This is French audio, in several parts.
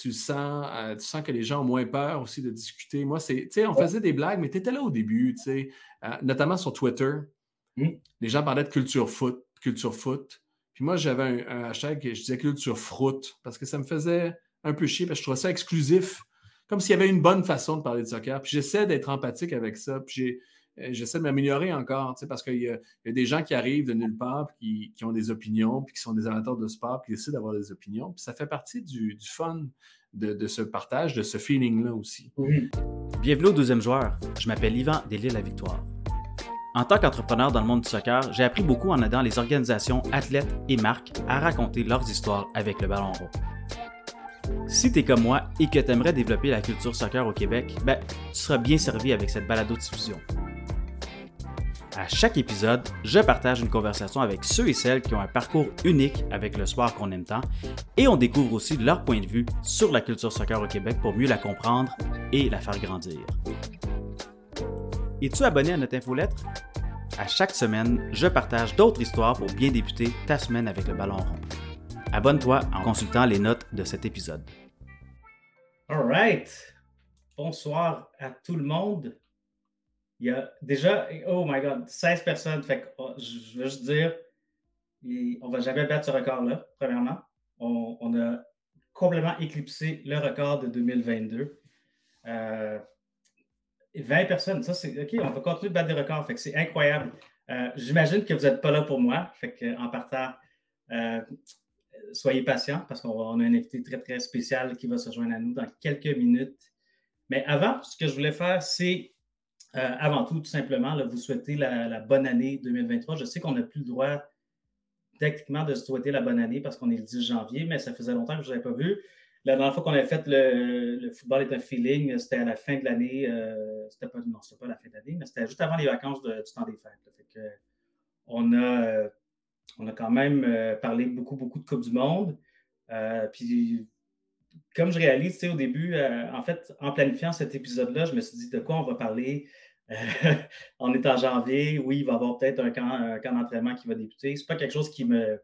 tu sens, euh, tu sens que les gens ont moins peur aussi de discuter. Moi, c'est, tu sais, on faisait des blagues, mais tu étais là au début, tu sais, euh, notamment sur Twitter. Hmm. Les gens parlaient de culture foot, culture foot. Puis moi, j'avais un, hashtag que je disais culture fruit parce que ça me faisait un peu chier parce que je trouvais ça exclusif, comme s'il y avait une bonne façon de parler de soccer. Puis j'essaie d'être empathique avec ça. Puis j'ai j'essaie de m'améliorer encore, parce qu'il y, a des gens qui arrivent de nulle part, qui, ont des opinions, puis qui sont des amateurs de sport, puis qui essaient d'avoir des opinions. Puis ça fait partie du, fun de, ce partage, de ce feeling-là aussi. Bienvenue au deuxième joueur. Je m'appelle Yvan Delisle-La-Victoire. En tant qu'entrepreneur dans le monde du soccer, j'ai appris beaucoup en aidant les organisations, athlètes et marques à raconter leurs histoires avec le ballon rond. Si tu es comme moi et que tu aimerais développer la culture soccer au Québec, ben, tu seras bien servi avec cette balado-diffusion. À chaque épisode, je partage une conversation avec ceux et celles qui ont un parcours unique avec le sport qu'on aime tant et on découvre aussi leur point de vue sur la culture soccer au Québec pour mieux la comprendre et la faire grandir. Es-tu abonné à notre infolettre? À chaque semaine, je partage d'autres histoires pour bien débuter ta semaine avec le ballon rond. Abonne-toi en consultant les notes de cet épisode. All right. Bonsoir à tout le monde. Il y a déjà, oh my God, 16 personnes. Fait oh, je veux juste dire, on ne va jamais battre ce record-là, premièrement. On, a complètement éclipsé le record de 2022. 20 euh, personnes, ça c'est OK, on va continuer de battre des records. Fait que c'est incroyable. Euh, j'imagine que vous n'êtes pas là pour moi. Fait en partant, euh, soyez patients parce qu'on a un invité très, très spécial qui va se joindre à nous dans quelques minutes. Mais avant, ce que je voulais faire, c'est euh, avant tout, tout simplement, vous souhaiter la, bonne année 2023. Je sais qu'on n'a plus le droit techniquement de souhaiter la bonne année parce qu'on est le 10 janvier, mais ça faisait longtemps que je ne vous avais pas vu. La dernière fois qu'on avait fait le, football est un feeling, c'était à la fin de l'année. Euh, c'était pas, non, c'était pas la fin de l'année, mais c'était juste avant les vacances du temps des fêtes. on, a, on a quand même euh, parlé beaucoup, beaucoup de Coupe du Monde. puis comme je réalise, au début, en fait, en planifiant cet épisode-là, je me suis dit de quoi on va parler? on est en janvier, oui, il va y avoir peut-être un camp, d'entraînement qui va débuter. Ce n'est pas quelque chose qui me,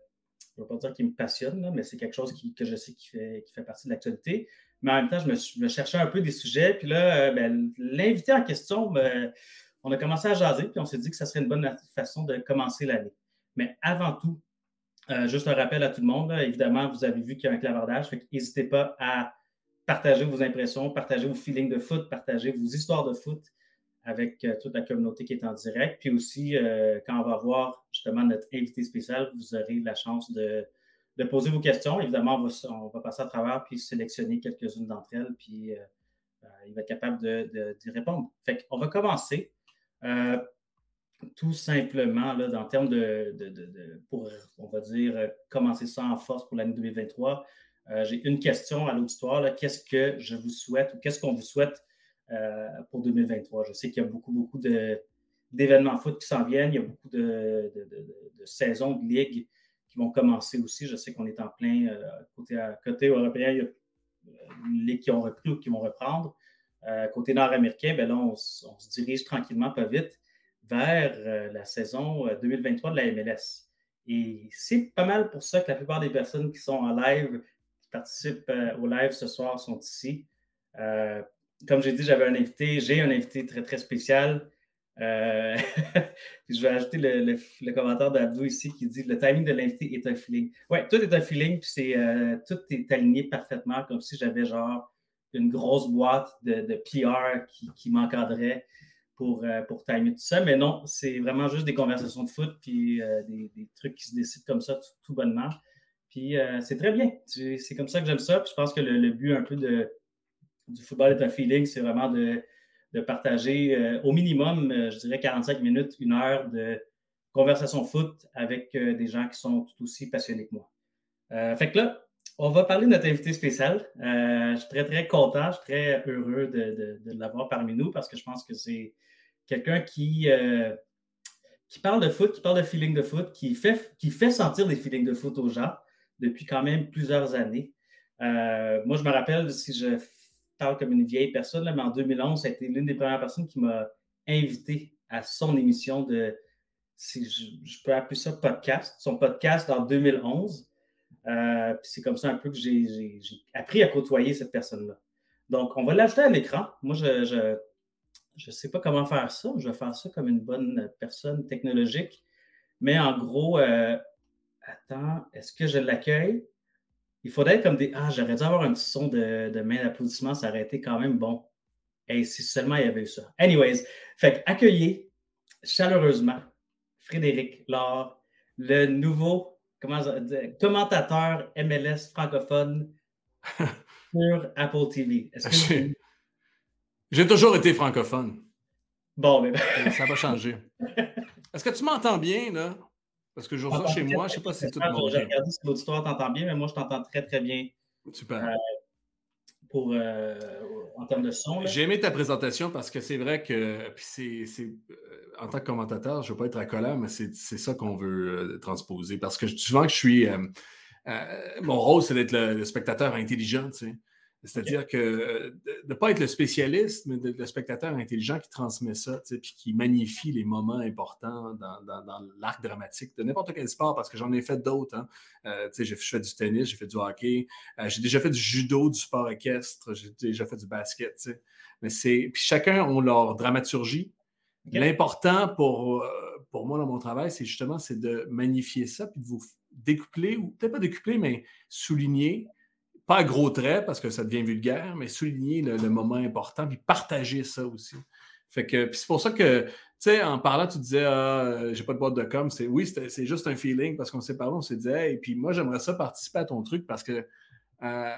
pas dire qui me passionne, mais c'est quelque chose que je sais qui fait, qui fait partie de l'actualité. Mais en même temps, je me, cherchais un peu des sujets. Puis là, euh, ben, l'invité en question, ben, on a commencé à jaser, puis on s'est dit que ça serait une bonne façon de commencer l'année. Mais avant tout, euh, juste un rappel à tout le monde, évidemment, vous avez vu qu'il y a un clavardage, n'hésitez pas à partager vos impressions, partager vos feelings de foot, partager vos histoires de foot avec euh, toute la communauté qui est en direct. Puis aussi, euh, quand on va voir justement notre invité spécial, vous aurez la chance de, poser vos questions. Évidemment, on va, passer à travers puis sélectionner quelques-unes d'entre elles, puis il va être capable d'y répondre. Fait qu'on va commencer tout simplement là, dans termes de, pour, on va dire, commencer ça en force pour l'année 2023. J'ai une question à l'auditoire. Qu'est-ce que je vous souhaite ou qu'est-ce qu'on vous souhaite euh, pour 2023. Je sais qu'il y a beaucoup, beaucoup d'événements foot qui s'en viennent. Il y a beaucoup de, saisons de ligues qui vont commencer aussi. Je sais qu'on est en plein euh, côté, côté européen. Il y a euh, ligues qui ont repris ou qui vont reprendre. côté nord-américain, ben là, on, se dirige tranquillement, pas vite, vers la saison 2023 de la MLS. Et c'est pas mal pour ça que la plupart des personnes qui sont en live, qui participent au live ce soir, sont ici comme j'ai dit, j'avais un invité, j'ai un invité très, très spécial. Euh, je vais ajouter le, commentaire d'Abdou ici qui dit le timing de l'invité est un feeling. Oui, tout est un feeling, puis c'est, euh, tout est aligné parfaitement, comme si j'avais genre une grosse boîte de, PR qui, m'encadrait pour, euh, pour timer tout ça. Mais non, c'est vraiment juste des conversations de foot, puis des, trucs qui se décident comme ça tout, bonnement. Puis c'est très bien. C'est comme ça que j'aime ça. Puis je pense que le but un peu de du football est un feeling, c'est vraiment de, partager euh, au minimum, euh, je dirais 45 minutes, une heure de conversation foot avec euh, des gens qui sont tout aussi passionnés que moi. fait que là, on va parler de notre invité spécial. je suis très, très content, je suis très heureux de, l'avoir parmi nous parce que je pense que c'est quelqu'un qui, qui parle de foot, qui parle de feeling de foot, qui fait, qui fait sentir des feelings de foot aux gens depuis quand même plusieurs années. moi, je me rappelle, si je parle comme une vieille personne, mais en 2011, ça a été l'une des premières personnes qui m'a invité à son émission de, si je, peux appeler ça podcast, son podcast en 2011. Puis c'est comme ça un peu que j'ai appris à côtoyer cette personne-là. Donc, on va l'ajouter à l'écran. Moi, je ne sais pas comment faire ça. Je vais faire ça comme une bonne personne technologique. Mais en gros, attends, est-ce que je l'accueille? Il faudrait être comme des. Ah, j'aurais dû avoir un petit son de, de main d'applaudissement, ça aurait été quand même bon. Et si seulement il y avait eu ça. Anyways, fait accueillir chaleureusement Frédéric Laure, le nouveau comment, commentateur MLS francophone sur Apple TV. J'ai toujours été francophone. Bon, mais. ça va changer. Est-ce que tu m'entends bien, là? Parce que je reçois chez moi, je ne sais pas si tout mon J'ai regardé si l'auditoire t'entend bien, mais moi, je t'entends très, très bien. Super. Euh, euh, en termes de son. J'ai aimé ta présentation parce que c'est vrai que, c'est, euh, en tant que commentateur, je ne veux pas être à colère, mais c'est, ça qu'on veut transposer. Parce que souvent que je suis. mon rôle, c'est d'être le, spectateur intelligent. C'est-à-dire que de ne pas être le spécialiste, mais le spectateur intelligent qui transmet ça, puis qui magnifie les moments importants dans, l'arc dramatique de n'importe quel sport, parce que j'en ai fait d'autres. Hein. Euh, j'ai fait du tennis, j'ai fait du hockey, euh, j'ai déjà fait du judo, du sport équestre, j'ai déjà fait du basket. Mais c'est. Puis chacun a leur dramaturgie. L'important pour, euh, pour moi dans mon travail, c'est justement c'est de magnifier ça, puis de vous découpler, ou peut-être pas découpler, mais souligner pas à gros traits parce que ça devient vulgaire, mais souligner le, moment important puis partager ça aussi. Fait que c'est pour ça que, tu sais, en parlant, tu disais, ah, j'ai pas de boîte de com. C'est, oui, c'est juste un feeling parce qu'on s'est parlé, on s'est dit, et puis moi, j'aimerais ça participer à ton truc parce que euh,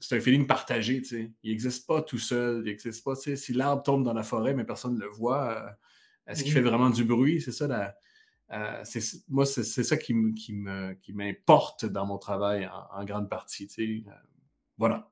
c'est un feeling partagé, tu sais. Il n'existe pas tout seul. Il n'existe pas, tu sais, si l'arbre tombe dans la forêt, mais personne ne le voit, euh, est-ce qu'il fait vraiment du bruit? C'est ça la, euh, moi, c'est ça qui, m'importe dans mon travail en, grande partie. Euh, voilà.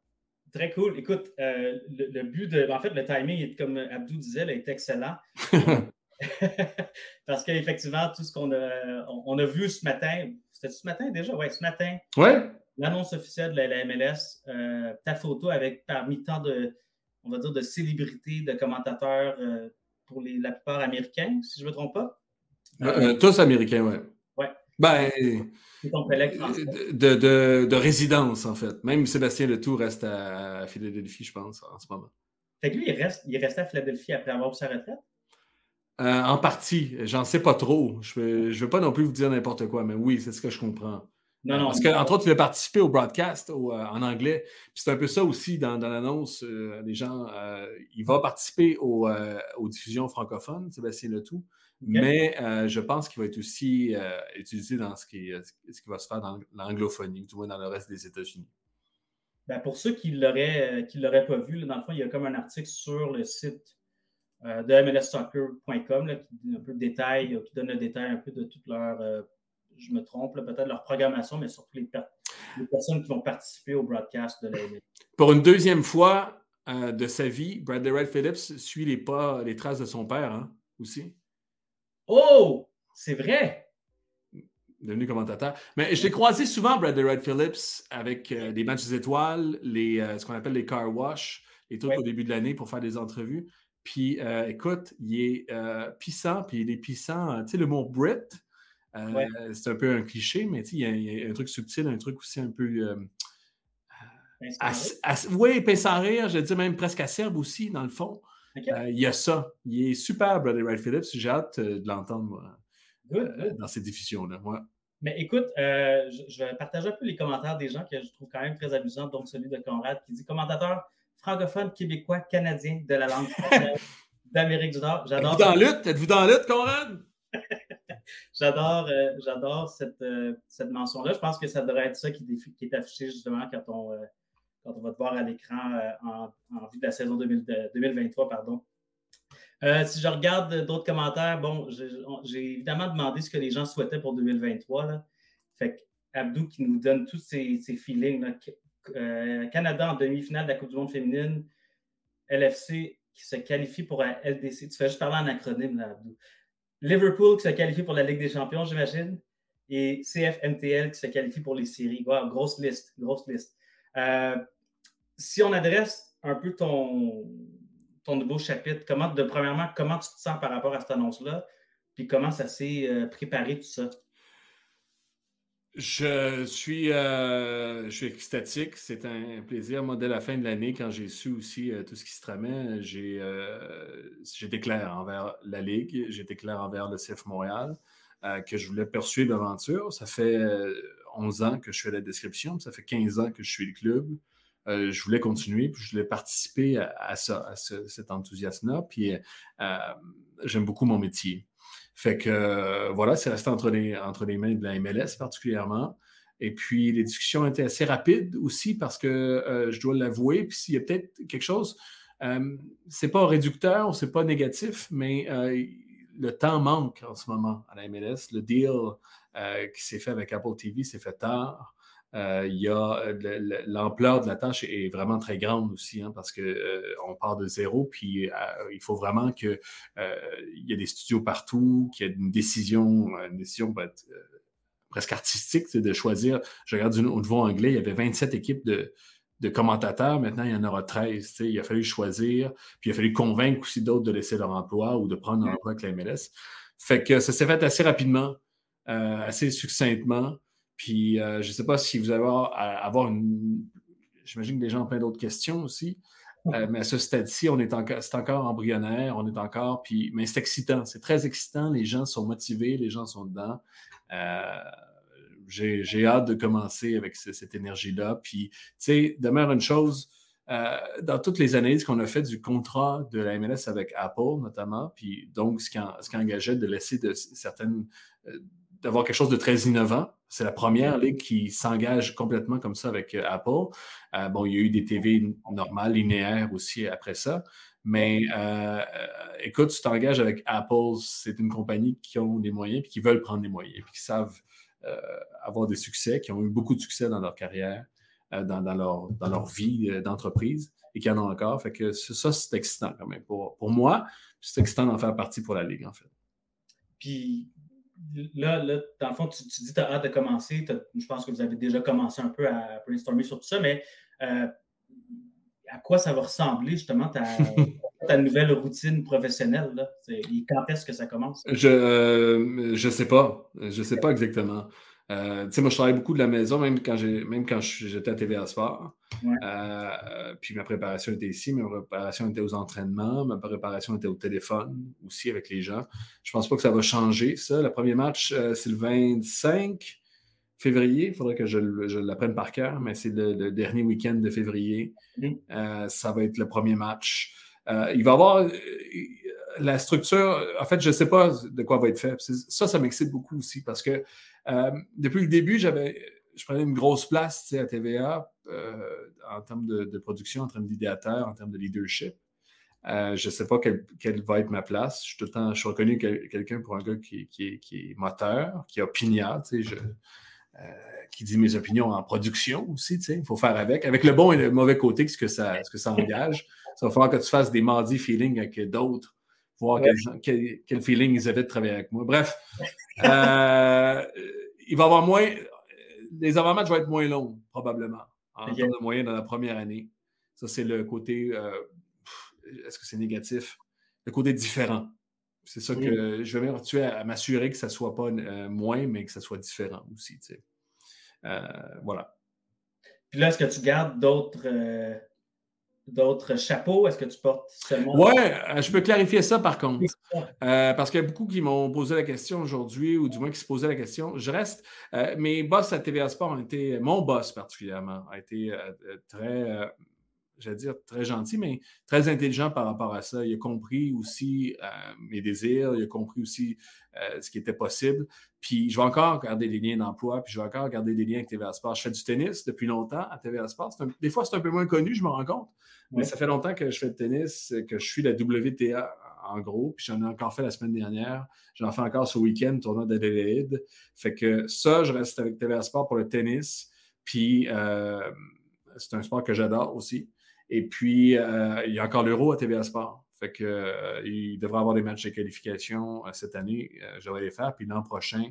Très cool. Écoute, euh, le, but de. En fait, le timing, comme Abdou disait, est excellent. Parce qu'effectivement, tout ce qu'on a, on, a vu ce matin, c'était ce matin déjà? Oui, ce matin. Ouais. L'annonce officielle de la, MLS, ta photo avec parmi tant de, on va dire, de célébrités, de commentateurs pour les, la plupart américains, si je ne me trompe pas. Euh, euh, tous américains, oui. Ouais. Ben, de, de, de, résidence, en fait. Même Sébastien Letour reste à Philadelphie, je pense, en ce moment. Fait que lui, il reste, il resté à Philadelphie après avoir sa retraite? Euh, en partie. J'en sais pas trop. Je ne veux, pas non plus vous dire n'importe quoi, mais oui, c'est ce que je comprends. Non, non. Parce qu'entre autres, il a participé au broadcast en anglais. c'est un peu ça aussi dans, dans l'annonce. les gens, il va participer aux diffusions francophones, Sébastien Mais euh, je pense qu'il va être aussi euh, utilisé dans ce qui, ce qui va se faire dans l'anglophonie, du moins dans le reste des États-Unis. Ben, pour ceux qui ne l'auraient pas vu, dans le fond, il y a comme un article sur le site euh, de mlssoccer.com qui donne un peu de détails, qui donne le détail un peu de toute leur, je me trompe, peut-être leur programmation, mais surtout les, personnes qui vont participer au broadcast de la Pour une deuxième fois de sa vie, Bradley Wright Phillips suit les pas, les traces de son père hein, aussi. Oh, c'est vrai. Devenu commentateur. Mais je l'ai croisé souvent, Bradley Wright Phillips, avec euh, des matchs étoiles, les, euh, ce qu'on appelle les car wash, les trucs au début de l'année pour faire des entrevues. Puis, euh, écoute, il est puissant, puis il est puissant. Tu sais, le mot Brit, c'est un peu un cliché, mais il y, a un truc subtil, un truc aussi un peu. oui, pince en rire, je dire même presque acerbe aussi, dans le fond. Euh, il y a ça. Il est super, Brother Wright Phillips. J'ai hâte euh, de l'entendre euh, dans ces diffusions-là. Mais écoute, je, vais partager un peu les commentaires des gens que je trouve quand même très amusants, donc celui de Conrad qui dit commentateur francophone, québécois, canadien de la langue française d'Amérique du Nord. J'adore. Êtes-vous dans lutte? Êtes-vous dans la lutte, Conrad? j'adore j'adore cette, cette mention-là. Je pense que ça devrait être ça qui, qui est affiché justement quand on quand on va te voir à l'écran euh, en, vue de la saison 2023. Pardon. Euh, si je regarde d'autres commentaires, bon, j'ai évidemment demandé ce que les gens souhaitaient pour 2023. Là. Fait que Abdou qui nous donne tous ces, feelings. Euh, Canada en demi-finale de la Coupe du Monde féminine, LFC qui se qualifie pour la LDC. Tu fais juste parler en acronyme, là, Abdou. Liverpool qui se qualifie pour la Ligue des Champions, j'imagine. Et CFMTL qui se qualifie pour les séries. grosse liste, grosse liste si on adresse un peu ton, ton nouveau chapitre, comment, de, premièrement, comment tu te sens par rapport à cette annonce-là, puis comment ça s'est euh, préparé tout ça? Je suis, euh, je suis extatique. C'est un plaisir. Moi, dès la fin de l'année, quand j'ai su aussi euh, tout ce qui se tramait, j'ai j'étais clair envers la Ligue, j'étais clair envers le CF Montréal, que je voulais poursuivre l'aventure. Ça fait 11 ans que je fais la description, ça fait 15 ans que je suis le club. Je voulais continuer, puis je voulais participer à, ça, à cet enthousiasme-là. Puis j'aime beaucoup mon métier. Fait que euh, voilà, c'est resté entre les, entre les mains de la MLS particulièrement. Et puis, les discussions étaient assez rapides aussi parce que euh, je dois l'avouer. Puis, s'il y a peut-être quelque chose, euh, c'est pas réducteur, c'est pas négatif, mais le temps manque en ce moment à la MLS. Le deal qui s'est fait avec Apple TV s'est fait tard. Euh, il y a euh, l'ampleur de la tâche est vraiment très grande aussi, hein, parce qu'on euh, part de zéro, puis il faut vraiment qu'il y ait des studios partout, qu'il y ait une décision, une décision presque artistique de choisir. Je regarde au niveau anglais, il y avait 27 équipes de, commentateurs, maintenant il y en aura 13. Il a fallu choisir, puis il a fallu convaincre aussi d'autres de laisser leur emploi ou de prendre un emploi avec la MLS. Fait que ça s'est fait assez rapidement, assez succinctement. Puis, euh, je ne sais pas si vous allez avoir, une. J'imagine que les gens ont plein d'autres questions aussi. Euh, mais à ce stade-ci, on est encore, c'est encore embryonnaire, on est encore, puis, mais c'est excitant, c'est très excitant. Les gens sont motivés, les gens sont dedans. Euh, j'ai, hâte de commencer avec cette énergie-là. Puis, tu sais, demeure une chose, dans toutes les analyses qu'on a fait du contrat de la MLS avec Apple, notamment, puis donc ce qui, ce qui engageait de laisser de certaines d'avoir quelque chose de très innovant. C'est la première ligue qui s'engage complètement comme ça avec euh, Apple. Euh, bon, il y a eu des TV normales, linéaires aussi après ça. Mais euh, écoute, tu t'engages avec Apple, c'est une compagnie qui ont des moyens, puis qui veulent prendre des moyens, puis qui savent avoir des succès, qui ont eu beaucoup de succès dans leur carrière, dans, leur, dans leur vie d'entreprise, et qui en ont encore. Fait que ça, c'est excitant quand même. Pour, pour moi, c'est excitant d'en faire partie pour la Ligue, en fait. Puis là, là, dans le fond, tu, dis que tu as hâte de commencer. Je pense que vous avez déjà commencé un peu à brainstormer sur tout ça, mais euh, à quoi ça va ressembler justement ta, ta nouvelle routine professionnelle? Là? Quand est-ce que ça commence? Je ne euh, sais pas. Je ne sais pas exactement. Euh, moi, je travaille beaucoup de la maison, même quand même quand j'étais à TVA Sport. Euh, puis ma préparation était ici, ma préparation était aux entraînements, ma préparation était au téléphone aussi avec les gens. Je pense pas que ça va changer, ça. Le premier match, euh, c'est le 25 février. Il faudrait que je, l'apprenne par cœur, mais c'est le, dernier week-end de février. Mm. ça va être le premier match. il va y avoir la structure. En fait, je ne sais pas de quoi va être fait. Ça, ça m'excite beaucoup aussi parce que euh, depuis le début, j'avais, je prenais une grosse place à TVA euh, en termes de, production, en termes d'idéateur, en termes de leadership. Euh, je ne sais pas quelle, va être ma place. Je suis reconnu quelqu'un pour un gars qui, est moteur, qui est opiniard, qui dit mes opinions en production aussi. Il faut faire avec. Avec le bon et le mauvais côté, ce que ça, ce que ça engage. Ça va falloir que tu fasses des mardis feeling avec d'autres voir quel, feeling ils avaient de travailler avec moi. Bref, euh, il va y avoir moins. Les avant-matchs vont être moins longs, probablement, en termes de moyenne dans la première année. Ça, c'est le côté. Euh, est-ce que c'est négatif? Le côté différent. C'est ça que je vais m'habituer à, m'assurer que ça ne soit pas euh, moins, mais que ça soit différent aussi. voilà. Puis là, est-ce que tu gardes d'autres d'autres chapeaux? Est-ce que tu portes seulement. Oui, euh, je peux clarifier ça par contre. Euh, parce qu'il y a beaucoup qui m'ont posé la question aujourd'hui, ou du moins qui se posaient la question. Je reste. Euh, mes boss à TVA Sport ont été. Mon boss particulièrement a été très j'allais dire, très gentil, mais très intelligent par rapport à ça. Il a compris aussi euh, mes désirs, il a compris aussi euh, ce qui était possible. Puis je vais encore garder des liens d'emploi, puis je vais encore garder des liens avec TVA Sport. Je fais du tennis depuis longtemps à TVA Sport. des fois, c'est un peu moins connu, je me rends compte, mais ça fait longtemps que je fais du tennis, que je suis la WTA en gros, puis j'en ai encore fait la semaine dernière. J'en fais encore ce week-end, tournoi d'Adélaïde. Fait que ça, je reste avec TVA Sport pour le tennis. Puis euh, c'est un sport que j'adore aussi. Et puis, euh, il y a encore l'Euro à TVA Sport. Fait que, euh, il devrait avoir des matchs de qualification euh, cette année. je vais les faire. Puis l'an prochain,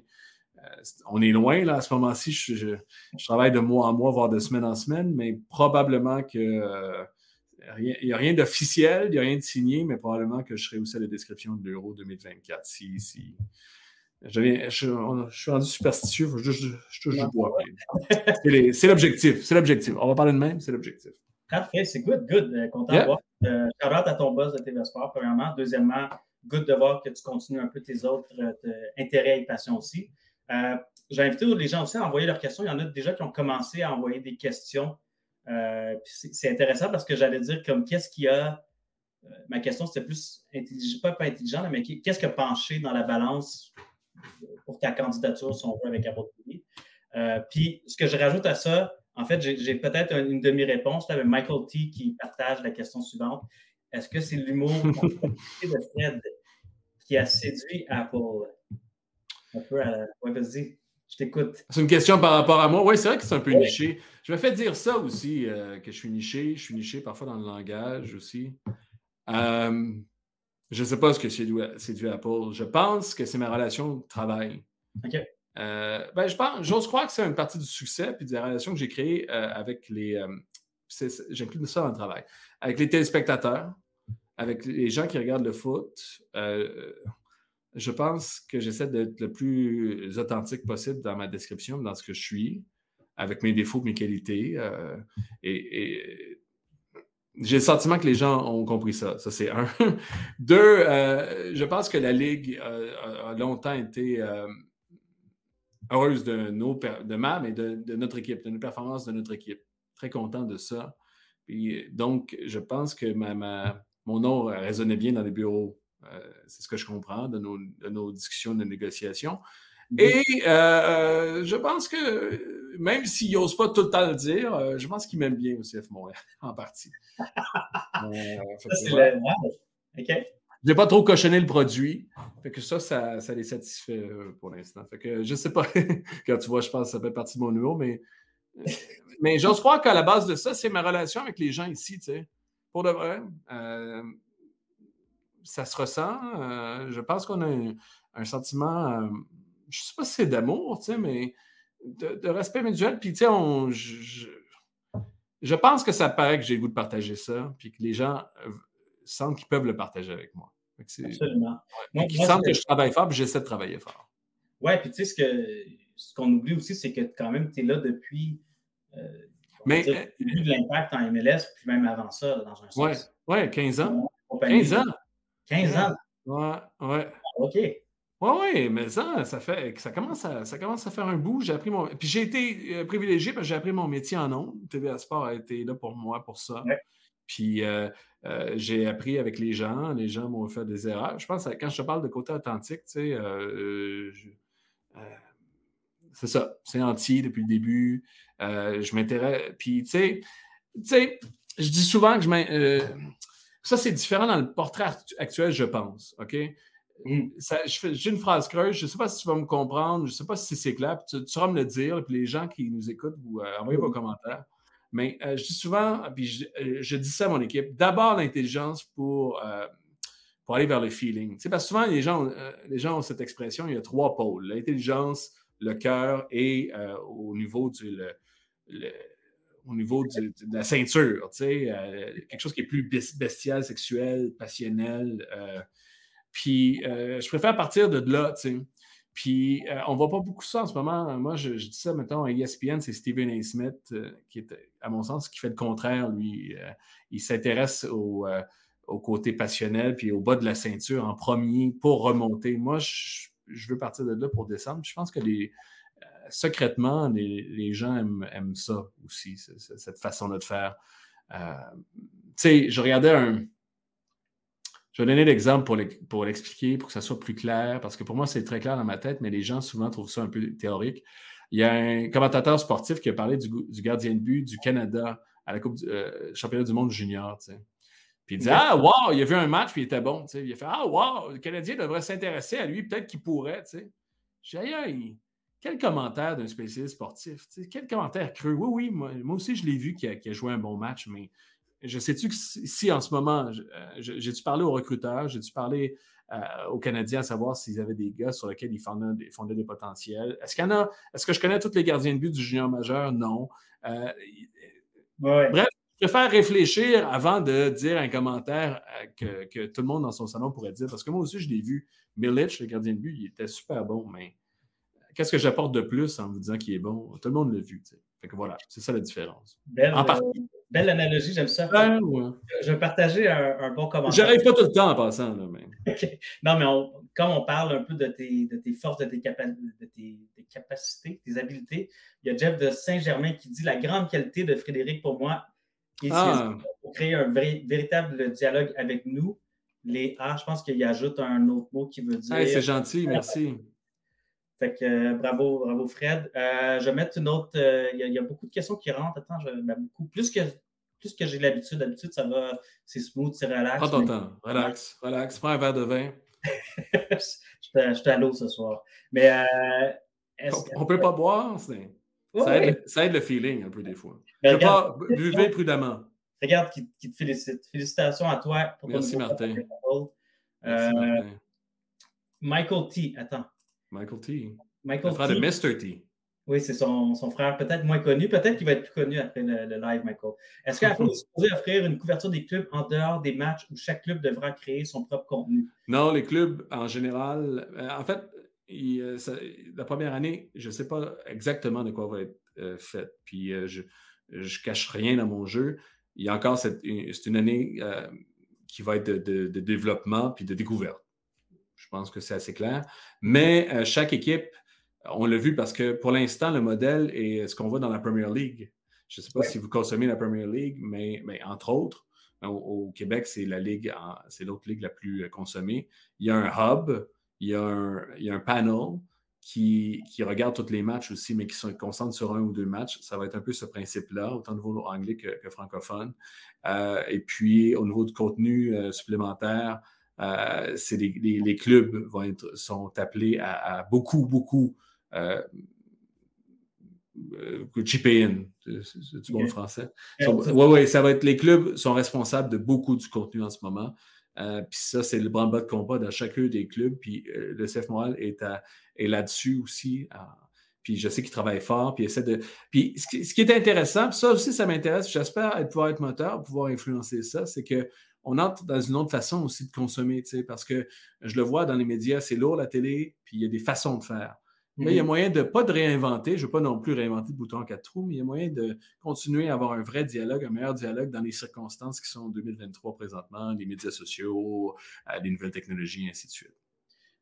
on est loin là, à ce moment-ci. Je, travaille de mois en mois, voire de semaine en semaine, mais probablement que. il n'y a rien d'officiel, il n'y a rien de signé, mais probablement que je serai aussi à la description de l'Euro 2024 si, si, Je, suis rendu superstitieux, je, je, touche du bois. C'est l'objectif, c'est l'objectif. On va parler de même, c'est l'objectif. Parfait, c'est good, good. Euh, content de voir. Euh, à ton boss de TV Sport, premièrement. Deuxièmement, good de voir que tu continues un peu tes autres euh, intérêts et passions aussi. Euh, J'ai invité les gens aussi à envoyer leurs questions. Il y en a déjà qui ont commencé à envoyer des questions. Euh, c'est intéressant parce que j'allais dire comme qu'est-ce qu'il y a. ma question, c'était plus intelligent, pas, pas intelligent, mais qu'est-ce qui a penché dans la balance pour ta candidature, si on veut, avec Apple TV. puis, ce que je rajoute à ça, en fait, j'ai peut-être une demi-réponse avec Michael T qui partage la question suivante. Est-ce que c'est l'humour de Fred qui a séduit Apple? Un peu à vas-y, je t'écoute. C'est une question par rapport à moi. Oui, c'est vrai que c'est un peu niché. Je me fais dire ça aussi, euh, que je suis niché. Je suis niché parfois dans le langage aussi. Euh, je ne sais pas ce que c'est dû, à Apple. Je pense que c'est ma relation de travail. OK. Euh, ben, je pense, j'ose croire que c'est une partie du succès puis des relations que j'ai créées avec les. J'inclus ça dans le travail. Avec les téléspectateurs, avec les gens qui regardent le foot, euh, je pense que j'essaie d'être le plus authentique possible dans ma description, dans ce que je suis, avec mes défauts, mes qualités. Euh, et, j'ai le sentiment que les gens ont compris ça. Ça, c'est un. Deux, euh, je pense que la Ligue a longtemps été heureuse de, nos, de ma, mais de, de, notre équipe, de nos performances de notre équipe. Très content de ça. Donc, je pense que ma mon nom résonnait bien dans les bureaux. Euh, c'est ce que je comprends de nos, discussions de négociation. Mm-hmm. Et euh, je pense que même s'il n'ose pas tout le temps le dire, euh, je pense qu'il m'aime bien aussi F Montréal, en partie. ça, c'est le... OK. Je n'ai pas trop cochonné le produit. Fait que ça, ça, les satisfait pour l'instant. Fait que je sais pas. Quand tu vois, je pense que ça fait partie de mon numéro, mais, mais j'ose croire qu'à la base de ça, c'est ma relation avec les gens ici, tu sais. Pour de vrai, euh, ça se ressent. Euh, je pense qu'on a un, sentiment, euh, je sais pas si c'est d'amour, mais de, respect mutuel. Puis, tu sais, je, je, pense que ça paraît que j'ai le goût de partager ça, puis que les gens sentent qu'ils peuvent le partager avec moi. Absolument. Ils sentent que je travaille fort, puis j'essaie de travailler fort. Oui, puis tu sais, ce qu'on ce qu'on oublie aussi, c'est que quand même, tu es là depuis mais. Euh, de l'impact en MLS, puis même avant ça, dans un sens. Oui, ouais, 15 ans. 15 ans. 15 ans. Ouais, ouais. OK. Oui, oui, mais ça, ça fait ça commence à, ça commence à faire un bout. J'ai appris mon. Puis j'ai été euh, privilégié parce que j'ai appris mon métier en ondes. TVA Sport a été là pour moi pour ça. Puis euh, j'ai appris avec les gens. Les gens m'ont fait des erreurs. Je pense que quand je te parle de côté authentique, tu sais, c'est ça. C'est entier depuis le début. Euh, je m'intéresse. Puis, tu sais, je dis souvent que je euh, ça, c'est différent dans le portrait actuel, je pense. OK? Mm. J'ai une phrase creuse. Je ne sais pas si tu vas me comprendre. Je ne sais pas si c'est clair. Tu, tu, me le dire. Puis les gens qui nous écoutent, vous euh, envoyez vos commentaires. Mais je dis souvent, puis je, dis ça à mon équipe, d'abord l'intelligence pour, pour aller vers le feeling. parce que souvent, les gens, les gens ont cette expression, il y a trois pôles. L'intelligence, le cœur et au niveau du, au niveau de la ceinture, tu sais, euh, quelque chose qui est plus bestial, sexuel, passionnel. Euh, puis euh, je préfère partir de là, tu sais. Puis on ne voit pas beaucoup ça en ce moment. Moi, je, dis ça, mettons, à ESPN, c'est Stephen A. Smith, qui est, à mon sens, qui fait le contraire, lui. il s'intéresse au, côté passionnel, puis au bas de la ceinture en premier pour remonter. Moi, je, veux partir de là pour descendre. Je pense que secrètement, les, gens aiment, ça aussi, cette façon-là de faire. Euh, tu sais, je regardais un. Je vais donner l'exemple pour l'expliquer, pour que ça soit plus clair, parce que pour moi, c'est très clair dans ma tête, mais les gens souvent trouvent ça un peu théorique. Il y a un commentateur sportif qui a parlé du, gardien de but du Canada à la Coupe du euh, Championnat du monde junior. Puis il dit Ah, wow, il a vu un match, puis il était bon. Il a fait Ah, wow, le Canadien devrait s'intéresser à lui, peut-être qu'il pourrait. J'ai dit quel commentaire d'un spécialiste sportif? Quel commentaire creux? Oui, oui, moi, aussi, je l'ai vu qui a, joué un bon match, mais je sais-tu que si, en ce moment, euh, j'ai-tu parlé aux recruteurs, j'ai-tu parlé euh, aux Canadiens à savoir s'ils avaient des gars sur lesquels ils fondaient, des potentiels? Est-ce qu'il y en a? Est-ce que je connais tous les gardiens de but du junior majeur? Non. Euh, bref, Je préfère réfléchir avant de dire un commentaire que, tout le monde dans son salon pourrait dire. Parce que moi aussi, je l'ai vu. Milic, le gardien de but, il était super bon, mais qu'est-ce que j'apporte de plus en vous disant qu'il est bon? Tout le monde l'a vu. Fait que voilà, c'est ça la différence. Belle, euh, belle analogie, j'aime ça. Je vais partager un, bon commentaire. J'arrive pas tout le temps en passant. Là, mais... Non, mais on, quand on parle un peu de tes, de tes forces, de tes, de tes, capacités, tes habiletés, il y a Jeff de Saint-Germain qui dit la grande qualité de Frédéric pour moi, ah. pour créer un véritable dialogue avec nous. Les A, je pense qu'il ajoute un autre mot qui veut dire. c'est gentil, merci. Fait que euh, bravo, bravo Fred. Euh, je vais mettre une autre. Euh, il y, a beaucoup de questions qui rentrent. Attends, je, ben, beaucoup. Plus que, plus que j'ai l'habitude. D'habitude, ça va, c'est smooth, c'est relax. Prends ton temps. Relax, relax. Prends un verre de vin. je suis à l'eau ce soir. Mais on ne peut pas boire. ça, aide, ça, aide, le feeling un peu des fois. Ben, pas, buvez prudemment. Regarde qui, qui, te félicite. Félicitations à toi pour Merci, Martin. Merci, Martin. Michael T. Attends. Michael T. Michael le frère de Mr. T. Oui, c'est son, son, frère, peut-être moins connu. Peut-être qu'il va être plus connu après le, live, Michael. Est-ce qu'Apple est supposé offrir une couverture des clubs en dehors des matchs où chaque club devra créer son propre contenu? Non, les clubs, en général, euh, en fait, euh, la première année, je ne sais pas exactement de quoi va être euh, fait. Puis je ne cache rien dans mon jeu. Il y a encore cette, c'est une année qui va être de, de développement puis de découverte. Je pense que c'est assez clair. Mais euh, chaque équipe, on l'a vu parce que pour l'instant, le modèle est ce qu'on voit dans la Premier League. Je ne sais pas si vous consommez la Premier League, mais, mais entre autres, au, Québec, c'est la ligue, c'est l'autre ligue la plus euh, consommée. Il y a un hub, il y a un, il y a un panel qui, qui, regarde tous les matchs aussi, mais qui se concentre sur un ou deux matchs. Ça va être un peu ce principe-là, autant au niveau anglais que, francophone. Euh, et puis, au niveau du contenu supplémentaire, euh, c'est les, clubs vont être, sont appelés à, beaucoup, beaucoup euh, euh chipper in. C'est du bon français. Oui, oui, ça va être les clubs sont responsables de beaucoup du contenu en ce moment. Euh, puis ça, c'est le branle-bas de combat dans chacun des clubs. Puis le CF Montréal est, est là-dessus aussi. puis je sais qu'il travaille fort, puis essaie de. Puis ce qui, ce qui est intéressant, puis ça aussi, ça m'intéresse, j'espère pouvoir être moteur, pouvoir influencer ça, c'est que on entre dans une autre façon aussi de consommer, parce que je le vois dans les médias, c'est lourd la télé, puis il y a des façons de faire. Mais il y a mm-hmm. moyen de, pas de réinventer, je ne veux pas non plus réinventer le bouton en quatre trous, mais il y a moyen de continuer à avoir un vrai dialogue, un meilleur dialogue dans les circonstances qui sont en 2023 présentement, les médias sociaux, euh, les nouvelles technologies, et ainsi de suite.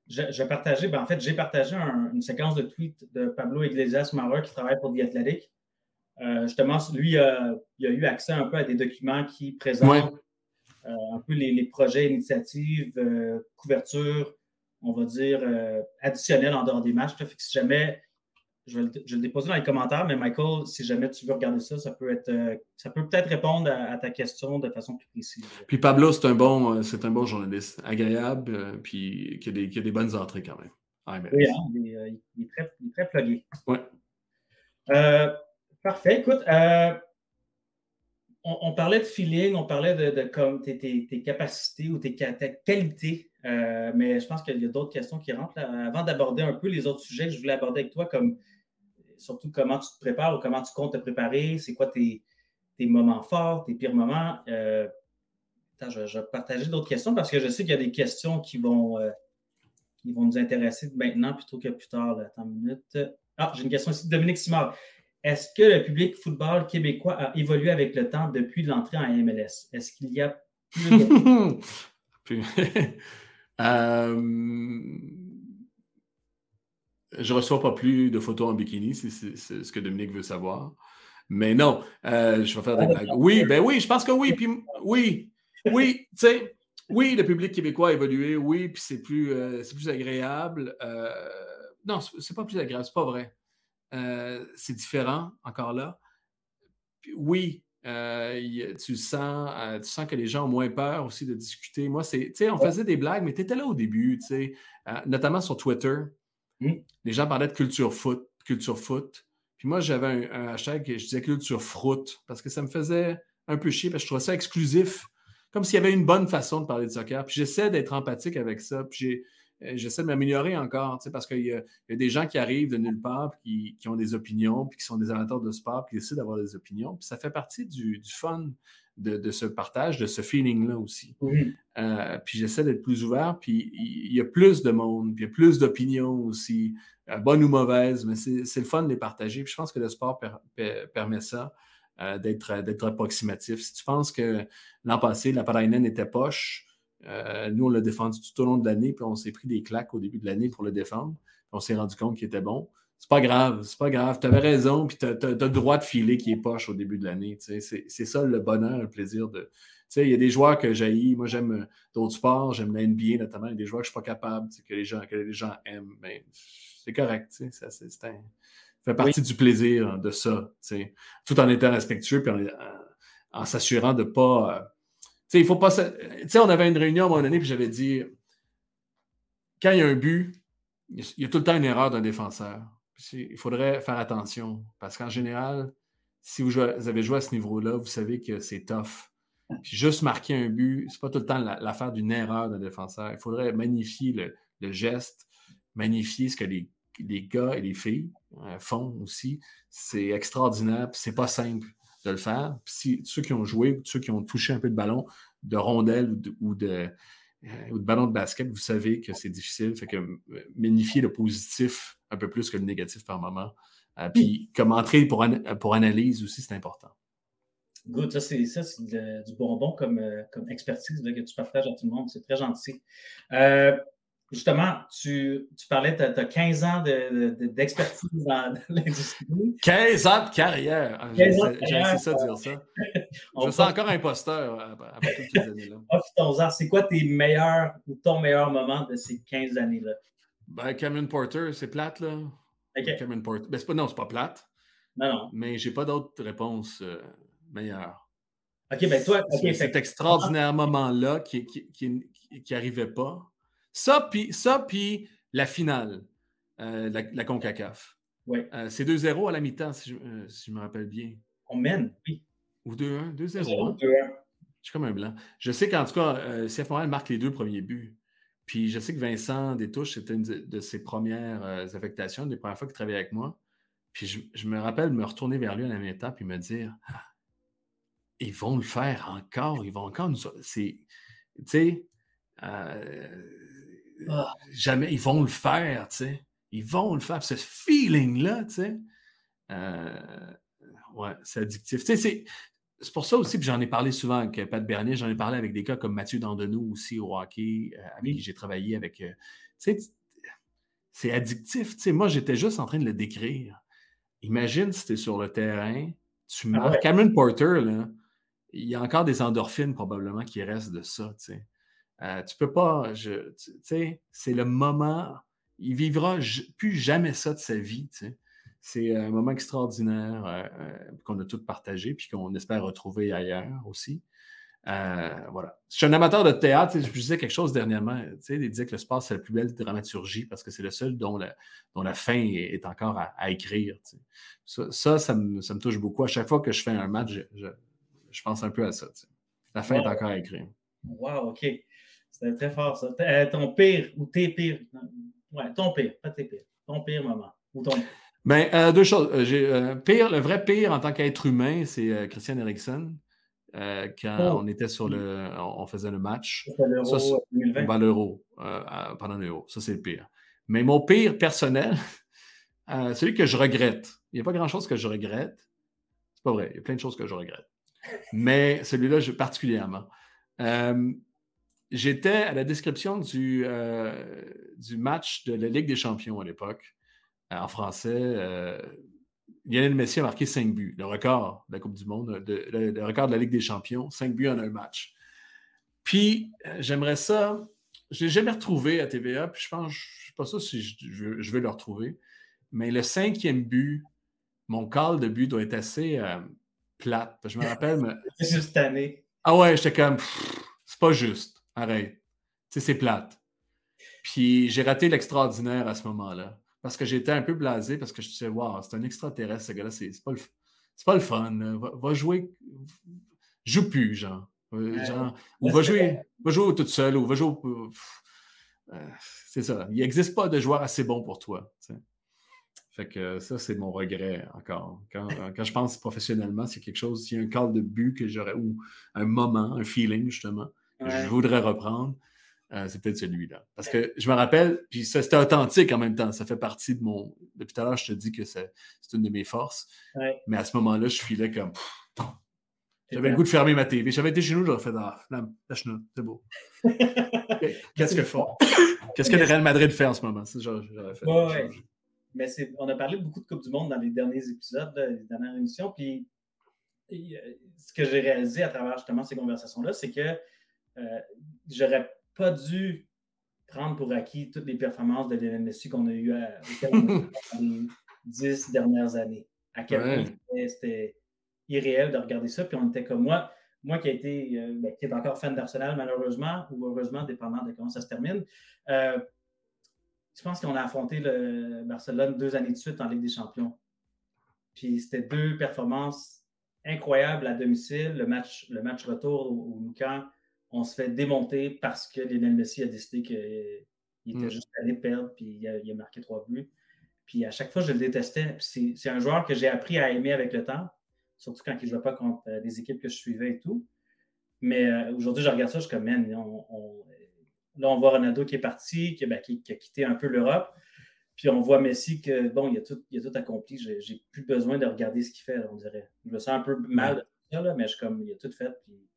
J'ai partagé, ben en fait, j'ai partagé une séquence de tweets de Pablo Iglesias Mara qui travaille pour The Athletic. Euh, justement, lui, il a eu accès un peu à des documents qui présentent euh, un peu les, projets, initiatives, euh, couverture, on va dire, euh, additionnelles en dehors des matchs. Fait que si jamais, je vais, le, déposer dans les commentaires, mais Michael, si jamais tu veux regarder ça, ça peut être, ça peut peut-être répondre à, ta question de façon plus précise. Puis Pablo, c'est un bon, c'est un bon journaliste, agréable, puis qui a, des, qui a, des, bonnes entrées quand même. oui, hein, il, est, très, il, est, très, plugué. Oui. parfait. Écoute, on, parlait de feeling, on parlait de, tes, capacités ou tes, ta qualité, euh, mais je pense qu'il y a d'autres questions qui rentrent. Avant d'aborder un peu les autres sujets que je voulais aborder avec toi, comme surtout comment tu te prépares ou comment tu comptes te préparer, c'est quoi tes, moments forts, tes pires moments. Euh, je, vais partager d'autres questions parce que je sais qu'il y a des questions qui vont, euh, nous intéresser maintenant plutôt que plus tard. Attends une minute. Ah, j'ai une question ici de Dominique Simard. Est-ce que le public football québécois a évolué avec le temps depuis l'entrée en MLS? Est-ce qu'il y a plus. Euh, je ne reçois pas plus de photos en bikini, c'est ce que Dominique veut savoir. Mais non, euh, je vais faire des blagues. Oui, ben oui, je pense que oui. Puis oui, oui, tu sais, oui, le public québécois a évolué, oui, puis c'est plus, euh, plus agréable. non, c'est pas plus agréable, c'est pas vrai. Euh, c'est différent encore là. oui, euh, tu, sens, euh, tu sens que les gens ont moins peur aussi de discuter. Moi, c'est, tu sais, on faisait des blagues, mais tu étais là au début, tu sais, notamment sur Twitter. Mmh. Les gens parlaient de culture foot, culture foot. Puis moi, j'avais un, hashtag que je disais culture fruit parce que ça me faisait un peu chier parce que je trouvais ça exclusif, comme s'il y avait une bonne façon de parler de soccer. Puis j'essaie d'être empathique avec ça. Puis j'essaie de m'améliorer encore, parce qu'il y, a des gens qui arrivent de nulle part, qui, qui, ont des opinions, puis qui sont des amateurs de sport, puis qui décident d'avoir des opinions. Puis ça fait partie du, du fun de, ce partage, de ce feeling-là aussi. Euh, puis j'essaie d'être plus ouvert, puis il y, a plus de monde, puis il y a plus d'opinions aussi, euh, bonnes ou mauvaises, mais c'est le fun de les partager. Puis je pense que le sport permet ça, euh, d'être approximatif. Si tu penses que l'an passé, la Parainen était poche, nous, on l'a défendu tout au long de l'année, puis on s'est pris des claques au début de l'année pour le défendre. on s'est rendu compte qu'il était bon c'est pas grave, c'est pas grave. Tu avais raison, puis tu as, le droit de filer qui est poche au début de l'année. C'est ça le bonheur, le plaisir de. Il y a des joueurs que j'haïs. Moi, j'aime euh, d'autres sports, j'aime la NBA notamment. Il y a des joueurs que je ne suis pas capable, que les, gens, que les gens aiment. Mais c'est correct. Ça, c'est, ça fait partie du plaisir de ça. Tout en étant respectueux, puis en, s'assurant de ne pas. Euh, il faut pas. on avait une réunion à un moment donné, puis j'avais dit quand il y a un but, il y a tout le temps une erreur d'un défenseur il faudrait faire attention parce qu'en général, si vous, avez joué à ce niveau-là, vous savez que c'est tough. Juste marquer un but, c'est pas tout le temps l'affaire d'une erreur d'un défenseur. Il faudrait magnifier le, geste, magnifier ce que les, gars et les filles euh, font aussi. C'est extraordinaire, puis c'est pas simple de le faire. Puis si, ceux qui ont joué, ceux qui ont touché un peu de ballon, de rondelle ou de, euh, ou de ballon de basket, vous savez que c'est difficile. Fait que euh, magnifier le positif un peu plus que le négatif par moment. Euh, puis comme entrée pour, pour analyse aussi, c'est important. Good, ça c'est du bonbon comme, comme expertise que tu partages à tout le monde. C'est très gentil. Justement, tu, tu parlais, tu as, 15 ans d'expertise de, dans, l'industrie. 15 ans de carrière. J'ai essayé ça dire ça. Je me sens encore imposteur après toutes ces années-là. Profitons-en. C'est quoi tes meilleurs ou ton meilleur moment de ces 15 années-là? Ben, Cameron Porter, c'est plate, là. Cameron Porter. Ben, pas, non, c'est pas plate. Non, non. Mais j'ai pas d'autres réponses euh, meilleures. OK, ben toi, cet extraordinaire moment-là qui, qui, qui, qui, arrivait pas. Ça, puis ça, la finale, euh, la, la, CONCACAF. Oui. Euh, c'est 2-0 à la mi-temps, si, euh, si, je me rappelle bien. On mène, oui. Ou 2-1, 2-0. 2-1. Je suis comme un blanc. Je sais qu'en tout cas, euh, CF Montréal marque les deux premiers buts. Puis je sais que Vincent Détouche, c'était une de ses premières affectations, une des premières fois qu'il travaillait avec moi. Puis je, je, me rappelle me retourner vers lui à la même étape et me dire ah, ils vont le faire encore, ils vont encore nous. C'est. Tu sais, ah. Jamais, ils vont le faire, tu sais. Ils vont le faire. Ce feeling-là, tu sais. Euh, ouais, c'est addictif. Tu sais, c'est pour ça aussi, que j'en ai parlé souvent avec Pat Bernier, j'en ai parlé avec des gars comme Mathieu Dandenoux aussi au hockey, euh, avec qui j'ai travaillé avec. Euh, tu sais, c'est addictif. Tu sais, moi, j'étais juste en train de le décrire. Imagine si tu es sur le terrain, tu ah marques. Cameron Porter, là, il y a encore des endorphines probablement qui restent de ça. Tu sais. Euh, tu peux pas, tu sais, c'est le moment, il vivra plus jamais ça de sa vie. C'est un moment extraordinaire euh, euh, qu'on a tous partagé puis qu'on espère retrouver ailleurs aussi. voilà. Je suis un amateur de théâtre. Je disais quelque chose dernièrement. Tu sais, il disait que le sport, c'est la plus belle dramaturgie parce que c'est le seul dont la, dont la fin est, encore à, écrire. Ça, ça, me, touche beaucoup. À chaque fois que je fais un match, je, pense un peu à ça. La fin est encore à écrire. Wow, OK. C'était très fort, ça. Euh, ton pire ou tes pires. Ouais, ton pire, pas tes pires. Ton pire moment. Ou ton... Ben, euh, deux choses. Euh, pire, le vrai pire en tant qu'être humain, c'est Christian Eriksen. quand oh. on était sur le. On, faisait le match. L'euro 2020. Ben, l'euro, pendant l'euro. Ça, c'est le pire. Mais mon pire personnel, celui que je regrette. Il n'y a pas grand-chose que je regrette. C'est pas vrai. Il y a plein de choses que je regrette. Mais celui-là, je, particulièrement j'étais à la description du, euh, du match de la Ligue des champions à l'époque, euh, en français. Euh, Lionel Messi a marqué 5 buts, le record de la Coupe du Monde, le, record de la Ligue des champions, 5 buts en un match. Puis, j'aimerais ça, je ne l'ai jamais retrouvé à TVA, puis je pense, je ne suis pas sûr si je, vais le retrouver, mais le cinquième but, mon call de but doit être assez plate. Je me rappelle. C'est juste année. Ah ouais, j'étais comme, c'est pas juste. Arrête. Tu sais, c'est plate. Puis j'ai raté l'extraordinaire à ce moment-là. Parce que j'étais un peu blasé, parce que je disais, waouh, c'est un extraterrestre, ce gars-là, c'est pas, le, pas le fun. Va, jouer. Joue plus, genre. Euh, genre ou va jouer, va jouer toute seule, ou va jouer. c'est ça. Il n'existe pas de joueur assez bon pour toi. Fait que ça, c'est mon regret encore. Quand, je pense professionnellement, c'est quelque chose, s'il y a un call de but que j'aurais, ou un moment, un feeling, justement, que je voudrais reprendre, euh, c'est peut-être celui-là. Parce que je me rappelle, puis ça, c'était authentique en même temps. Ça fait partie de mon. Depuis tout à l'heure, je te dis que c'est une de mes forces. Mais à ce moment-là, je filais comme. J'avais le goût de fermer ma TV. J'avais été chez nous, j'aurais fait Ah, lâche-nous, c'est beau. Qu'est-ce que font? Qu'est-ce que le Real Madrid fait en ce moment? J'aurais fait. Ouais, Mais on a parlé beaucoup de Coupe du Monde dans les derniers épisodes, les dernières émissions. Puis euh, ce que j'ai réalisé à travers justement ces conversations-là, c'est que euh, j'aurais pas dû prendre pour acquis toutes les performances de Lionel Messi qu'on a eues dans les dix dernières années. À quel point c'était irréel de regarder ça. Puis on était comme moi, moi qui, a été, euh, ben, qui est encore fan d'Arsenal, malheureusement, ou heureusement, dépendant de comment ça se termine. Euh, je pense qu'on a affronté le Barcelone deux années de suite en Ligue des Champions. Puis c'était deux performances incroyables à domicile. Le match, le match retour au, au on se fait démonter parce que Lionel Messi a décidé qu'il était mm. juste allé perdre, puis il a, marqué trois buts. Puis à chaque fois, je le détestais. C'est un joueur que j'ai appris à aimer avec le temps, surtout quand il ne jouait pas contre euh, des équipes que je suivais et tout. Mais euh, aujourd'hui, je regarde ça, je suis comme, man, là, on voit Ronaldo qui est parti, ben, qui, qui a quitté un peu l'Europe. Puis on voit Messi que, bon, il a tout, il a tout accompli. J'ai plus besoin de regarder ce qu'il fait, on dirait. Je me sens un peu mal de ça, là, mais je suis comme, il a tout fait. Puis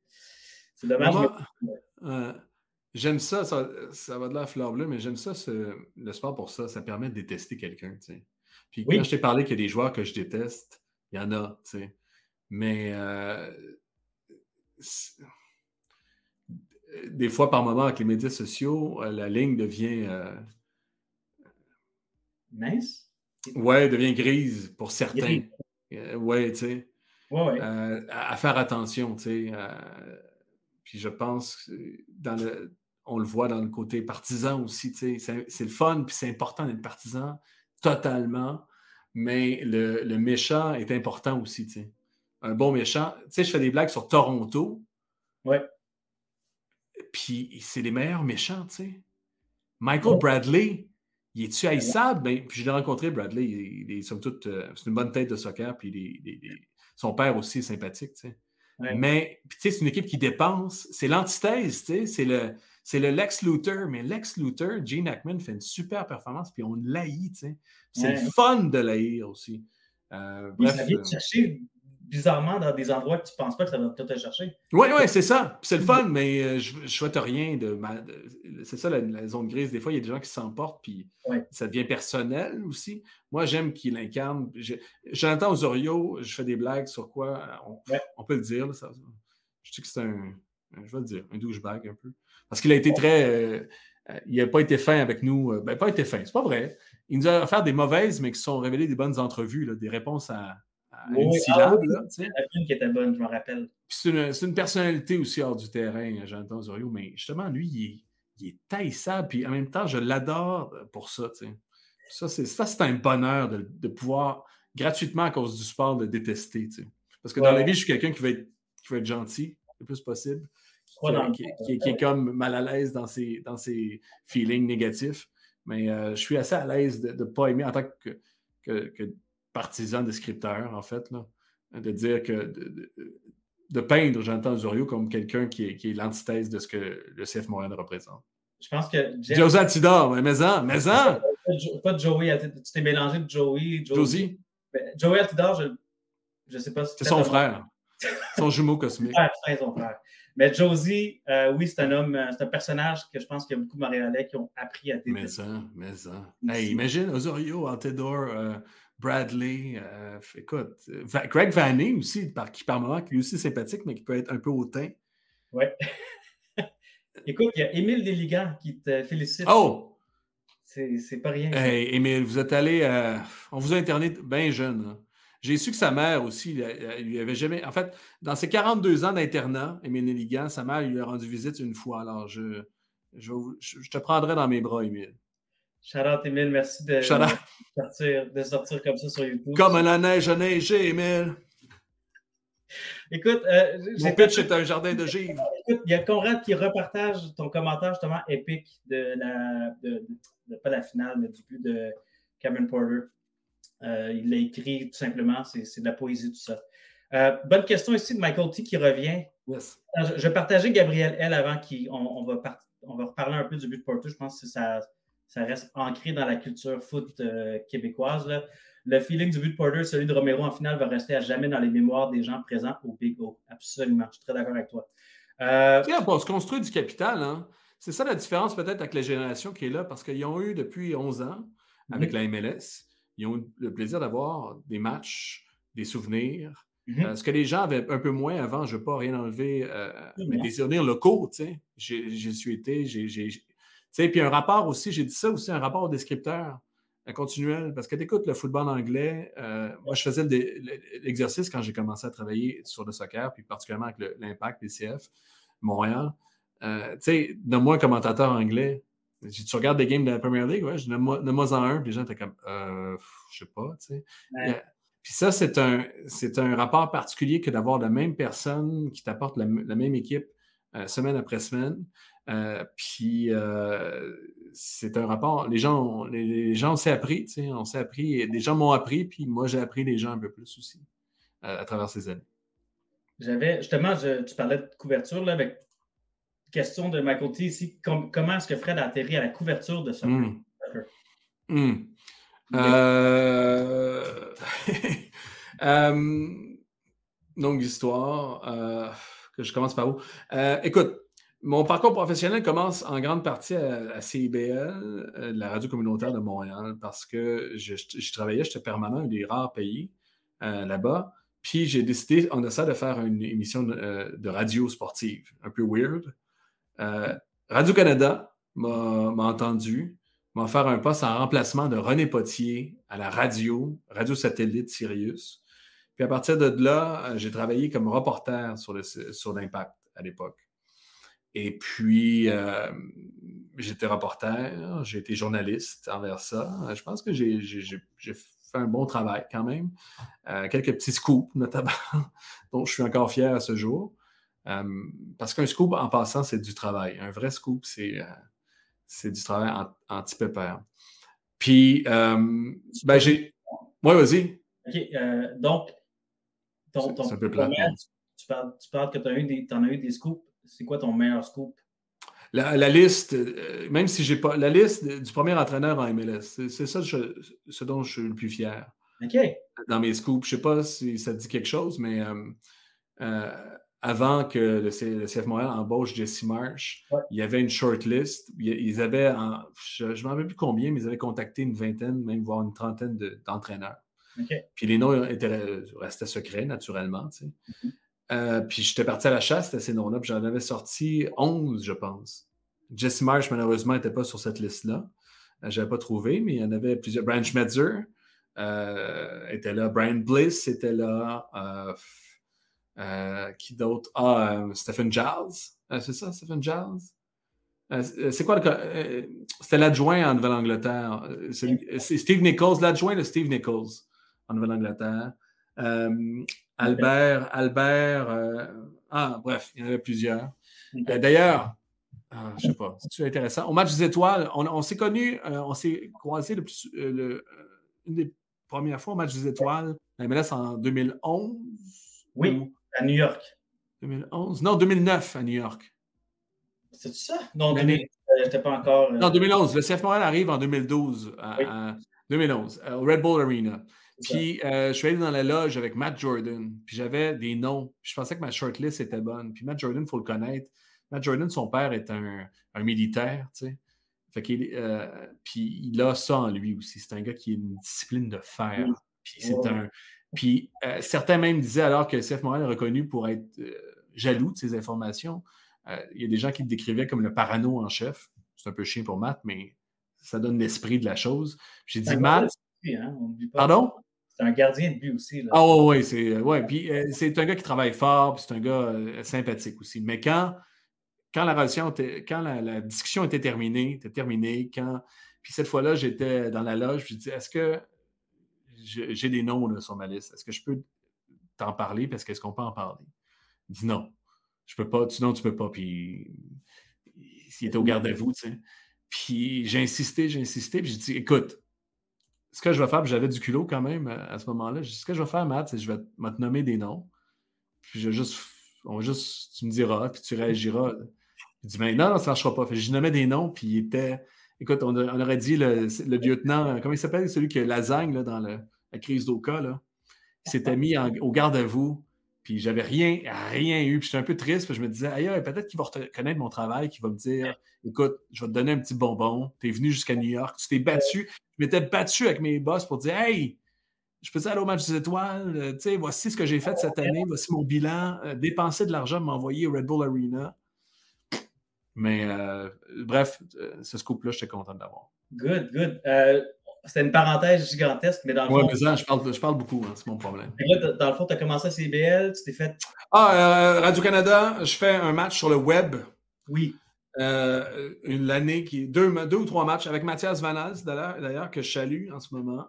c'est dommage. Euh, j'aime ça, ça, va de la fleur bleue, mais j'aime ça, le sport pour ça. Ça permet de détester quelqu'un. Puis quand je t'ai parlé qu'il y a des joueurs que je déteste, il y en a. Mais euh, des fois, par moment, avec les médias sociaux, euh, la ligne devient. Mince? Ouais, devient grise pour certains. ouais, tu sais. Ouais, à, faire attention, tu sais. Puis je pense dans le, on le voit dans le côté partisan aussi. C'est le fun, puis c'est important d'être partisan totalement, mais le, méchant est important aussi. Un bon méchant. Tu sais, je fais des blagues sur Toronto. Ouais. Puis c'est les meilleurs méchants, tu sais. Michael Bradley, il est-tu haïssable? Ben, puis je l'ai rencontré, Bradley. Il, est, euh, c'est une bonne tête de soccer, puis son père aussi est sympathique, tu sais. Mais, tu sais, c'est une équipe qui dépense. C'est l'antithèse, tu sais. C'est le, c'est le Lex Luthor. Mais Lex Luthor, Gene Hackman fait une super performance, puis on l'haït, tu sais. C'est le fun de l'haïr aussi. Euh, bref, euh, bizarrement dans des endroits que tu ne penses pas que ça va tout te chercher. Oui, oui, c'est ça. C'est le fun, mais euh, je ne souhaite rien de. C'est ça la, zone grise. Des fois, il y a des gens qui s'emportent, puis ça devient personnel aussi. Moi, j'aime qu'il incarne. J'entends Osorio, je fais des blagues sur quoi. On, peut le dire. ça, je dis que c'est un. Je vais le dire, un douchebag un peu. Parce qu'il a été très. Euh, euh, il n'a pas été fin avec nous. Ben, pas été fin, c'est pas vrai. Il nous a offert des mauvaises, mais qui sont révélées des bonnes entrevues, des réponses à, une syllabe. qui était bonne, je me rappelle. C'est une, personnalité aussi hors du terrain, Jonathan Osorio, mais justement, lui, il est, il est taillissable, puis en même temps, je l'adore pour ça. Ça, c'est un bonheur de, pouvoir, gratuitement à cause du sport, de détester. Parce que dans la vie, je suis quelqu'un qui, va être, qui être gentil le plus possible, qui, est comme mal à l'aise dans ses, dans ses feelings négatifs. Mais euh, je suis assez à l'aise de ne pas aimer en tant que, que partisan de scripteur, en fait, là, de dire que de, peindre Jonathan Osorio comme quelqu'un qui est, qui est l'antithèse de ce que le CF Montréal représente. Je pense que. José Altidor, mais mais-en, mais-en! Pas de Joey, tu t'es mélangé de Joey. Josie. Ben, Joey Altidor, je ne sais pas si c'est. son frère. son jumeau cosmique. C'est son frère. Mais Josie, euh, oui, c'est un homme, euh, c'est un personnage que je pense qu'il y a beaucoup de Montréalais qui ont appris à détester. Mais ça, mais ça. Hey, imagine Osorio, Altidor, euh, Bradley, euh, écoute, Greg Vanny aussi, qui par moment, qui est aussi sympathique, mais qui peut être un peu hautain. Oui. écoute, il y a Émile Deligan qui te félicite. Oh! C'est pas rien. Hey, Émile, vous êtes allé. Euh, on vous a interné bien jeune. Hein. J'ai su que sa mère aussi, il lui avait jamais. En fait, dans ses 42 ans d'internat, Émile Deligan, sa mère lui a rendu visite une fois. Alors, je, je, je te prendrai dans mes bras, Émile. Shout-out, Emile. Merci de, sortir, de sortir comme ça sur YouTube. Comme la neige a neigé, Emile. Écoute, euh, mon pitch est un jardin de givre. Écoute, il y a Conrad qui repartage ton commentaire justement épique de la, de, pas la finale, mais du but de Cameron Porter. Euh, il l'a écrit tout simplement, c'est de la poésie, tout ça. Euh, bonne question ici de Michael T qui revient. Yes. Je, je partageais Gabriel L avant qu'on on va, on va reparler un peu du but de Porter. Je pense que ça, ça reste ancré dans la culture foot québécoise. Là le feeling du but de Porter, celui de Romero en finale, va rester à jamais dans les mémoires des gens présents au Big O. Absolument. Je suis très d'accord avec toi. Euh... on se construit du capital. Hein? C'est ça la différence peut-être avec la génération qui est là, parce qu'ils ont eu depuis 11 ans, avec mhm. la MLS, ils ont eu le plaisir d'avoir des matchs, des souvenirs. Mhm. Euh, ce que les gens avaient un peu moins avant, je ne veux pas rien enlever, euh, mais des souvenirs locaux, tu sais. J'ai su été, j'ai. Puis un rapport aussi, j'ai dit ça aussi, un rapport au descripteur continuelle, parce que tu écoutes le football anglais. Euh, moi, je faisais l'exercice quand j'ai commencé à travailler sur le soccer, puis particulièrement avec l'Impact, PCF, Montréal. Euh, tu sais, donne-moi un commentateur anglais. Tu regardes des games de la Premier League, ouais, je nomme-moi en un, puis les gens étaient comme, euh, je sais pas, tu sais. Puis ça, c'est un, un rapport particulier que d'avoir la même personne qui t'apporte la, même équipe semaine après semaine. Puis c'est un rapport. Les gens, les, gens, s'est appris, tu sais, on s'est appris. Des gens m'ont appris, puis moi, j'ai appris les gens un peu plus aussi à, travers ces années. J'avais, justement, tu parlais de couverture, là, avec question de ma côté ici. comment est-ce que Fred a atterri à la couverture de ce mmh. mmh. Euh... euh... longue histoire. Euh, que je commence par où? Euh, écoute, mon parcours professionnel commence en grande partie à, CIBL, euh, la radio communautaire de Montréal, parce que je, travaillais, j'étais permanent, un des rares pays euh, là-bas. Puis j'ai décidé, on essaie de faire une émission de, euh, radio sportive, un peu weird. Radio-Canada m'a entendu, m'a offert un poste en remplacement de René Potier à la radio, radio satellite Sirius. Puis à partir de là, j'ai travaillé comme reporter sur l'Impact à l'époque. Et puis, euh, j'étais reporter, j'ai été journaliste envers ça. Je pense que j'ai fait un bon travail quand même. Euh, quelques petits scoops, notamment, dont je suis encore fier à ce jour. Euh, parce qu'un scoop, en passant, c'est du travail. Un vrai scoop, c'est du travail anti-pépère. Puis, ben, j'ai. Oui, vas-y. OK. donc, ton, ton, un peu plat, tu, parles, tu parles que tu as, as eu des scoops c'est quoi ton meilleur scoop? La, liste, euh, même si j'ai pas. La liste du premier entraîneur en MLS, c'est ça ce dont je suis le plus fier. OK. Dans mes scoops. Je ne sais pas si ça dit quelque chose, mais euh, euh, avant que le, CF Montréal embauche Jesse Marsh, il y avait une short list. Ils avaient, je ne m'en rappelle plus combien, mais ils avaient contacté une vingtaine, même voire une trentaine d'entraîneurs. Puis les noms étaient, restaient secrets, naturellement. Tu sais. Mm-hmm. Euh, puis j'étais parti à la chasse à ces noms-là, puis j'en avais sorti 11, je pense. Jesse Marsh, malheureusement, n'était pas sur cette liste-là. Euh, je n'avais pas trouvé, mais il y en avait plusieurs. Brian Schmetzer euh, était là. Brian Bliss était là. qui d'autre? Ah, Stephen Giles. c'est ça, Stephen Giles? c'est quoi le C'était l'adjoint en Nouvelle-Angleterre. C'est Steve Nichols, l'adjoint de Steve Nichols en Nouvelle-Angleterre. Albert, Albert, euh, ah, bref, il y en avait plusieurs. Euh, d'ailleurs, ah, je ne sais pas, c'est intéressant? Au match des étoiles, on, s'est connus, euh, on s'est croisés le, une des premières fois au match des étoiles, la MLS en 2011. Oui, à New York. 2011, non, 2009 à New York. C'est ça? Non, n'étais pas encore. Non, 2011. Le CF Montréal arrive en 2012, à, 2011, au Red Bull Arena. Puis euh, je suis allé dans la loge avec Matt Jordan, puis j'avais des noms. je pensais que ma shortlist était bonne. Puis Matt Jordan, il faut le connaître. Matt Jordan, son père est un, militaire, tu sais. Fait qu'il, euh, puis il a ça en lui aussi. C'est un gars qui a une discipline de fer. Puis c'est un. Puis euh, certains même disaient alors que CF Montréal est reconnu pour être jaloux de ses informations. il y a des gens qui le décrivaient comme le parano en chef. C'est un peu chien pour Matt, mais ça donne l'esprit de la chose. J'ai dit, Matt. Hein, Pardon? C'est un gardien de but aussi. Là. Ah oui, c'est ouais, puis euh, c'est un gars qui travaille fort, puis c'est un gars euh, sympathique aussi. Mais quand, quand la relation quand la, discussion était terminée, était terminée, quand. Puis cette fois-là, j'étais dans la loge, je dis Est-ce que j'ai des noms sur ma liste? Est-ce que je peux t'en parler parce qu'est-ce qu'on peut en parler? Il dit non, je peux pas, non, tu peux pas. Puis s'il était au garde à vous, tu sais. Puis j'ai insisté, j'ai insisté, puis j'ai dit écoute, ce que je vais faire, puis j'avais du culot quand même à ce moment-là, ce que je vais faire, Matt, c'est que je vais te nommer des noms. Puis je juste, on va juste, tu me diras, puis tu réagiras. Il dit, mais non, non, ça ne marchera pas. Fait, je nommais des noms, puis il était. Écoute, on, aurait dit le, lieutenant, comment il s'appelle, celui qui a lasagne là, dans la crise d'Oka, là. Il s'était mis au garde à vous, puis j'avais rien, rien eu. Puis j'étais un peu triste, puis je me disais, ailleurs, peut-être qu'il va reconnaître mon travail, qu'il va me dire, écoute, je vais te donner un petit bonbon, tu es venu jusqu'à New York, tu t'es battu. Je m'étais battu avec mes boss pour dire, hey, je peux aller au match des étoiles, euh, tu sais, voici ce que j'ai fait cette année, voici mon bilan, euh, dépenser de l'argent, m'envoyer au Red Bull Arena. Mais euh, bref, ce scoop-là, j'étais content d'avoir. Good, good. C'était une parenthèse gigantesque, mais dans le fond. Oui, je parle, je parle beaucoup, hein, c'est mon problème. dans le fond, tu as commencé à CBL, tu t'es fait. Ah, Radio-Canada, je fais un match sur le web. Oui. L'année qui. Deux, deux ou trois matchs avec Mathias Vanals, d'ailleurs, que je salue en ce moment.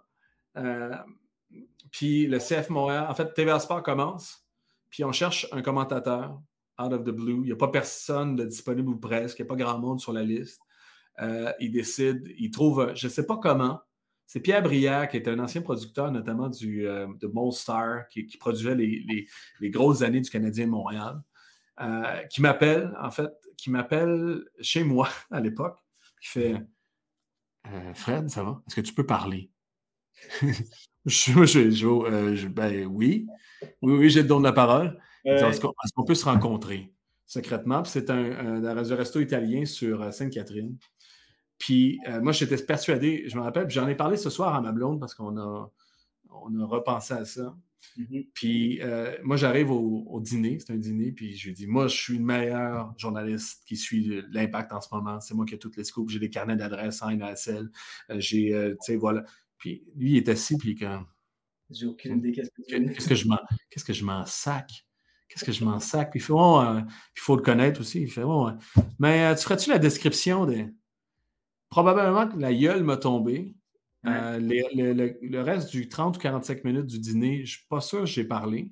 Puis le CF Montréal, en fait, TVA Sport commence, puis on cherche un commentateur out of the blue. Il n'y a pas personne de disponible ou presque, il n'y a pas grand monde sur la liste. Euh, il décide, il trouve, je ne sais pas comment, c'est Pierre Brière, qui est un ancien producteur, notamment du, euh, de Molstar, qui, qui produisait les, grosses années du Canadien de Montréal, euh, qui m'appelle, en fait, qui m'appelle chez moi à l'époque, qui fait Fred, ça va? Est-ce que tu peux parler? Je, euh, ben oui. Oui, oui, j'ai le don de la parole. Est-ce qu'on peut se rencontrer secrètement? c'est un, un, resto italien sur euh, Sainte-Catherine. Puis euh, moi, j'étais persuadé, je me rappelle, j'en ai parlé ce soir à ma blonde parce qu'on a, on a repensé à ça. Mm-hmm. Puis moi, j'arrive au, dîner, c'est un dîner, puis je lui dis, moi, je suis le meilleur journaliste qui suit l'impact en ce moment. C'est moi qui ai toutes les scoops. J'ai des carnets d'adresses en NASL. J'ai, tu sais, voilà. Puis lui, il est assis, puis comme. J'ai aucune idée qu'est-ce que Qu'est-ce que je m'en, qu'est-ce que je m'en sac? Qu'est-ce que je m'en sac? Puis il fait, oh, il faut le connaître aussi. Il fait, oh, mais euh, tu ferais-tu la description des. Probablement que la gueule m'a tombé. Euh, le, reste du 30 ou 45 minutes du dîner, je ne suis pas sûr que j'ai parlé.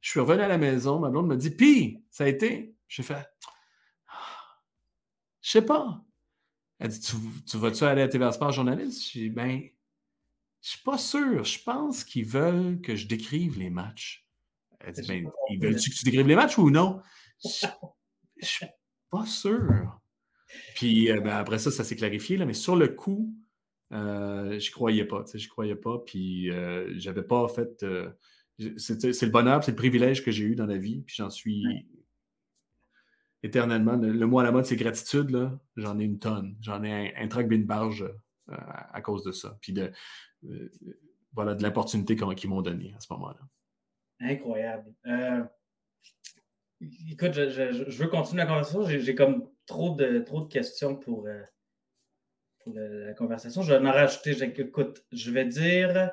Je suis revenu à la maison, ma blonde m'a dit Pis, ça a été? J'ai fait Je sais pas. Elle dit Tu, tu vas-tu aller à TV Sport journaliste? J'ai dit Ben, je suis pas sûr. Je pense qu'ils veulent que je décrive les matchs. Elle dit, ben, ils veulent-tu que tu décrives les matchs ou non? Je, ne suis pas sûr. Puis euh, ben, après ça, ça s'est clarifié, là, mais sur le coup, euh, je croyais pas. Je croyais pas. Puis euh, j'avais pas fait. Euh, c'est le bonheur, c'est le privilège que j'ai eu dans la vie. Puis j'en suis éternellement. Le, mot à la mode, c'est gratitude. J'en ai une tonne. J'en ai un, un track bin barge à, cause de ça. Puis de, voilà, de l'opportunité qu'ils m'ont donnée à ce moment-là. Incroyable. Écoute, je, veux continuer la conversation. J'ai comme trop de, trop de questions pour, euh, la, conversation. Je vais en rajouter. Écoute, je vais dire.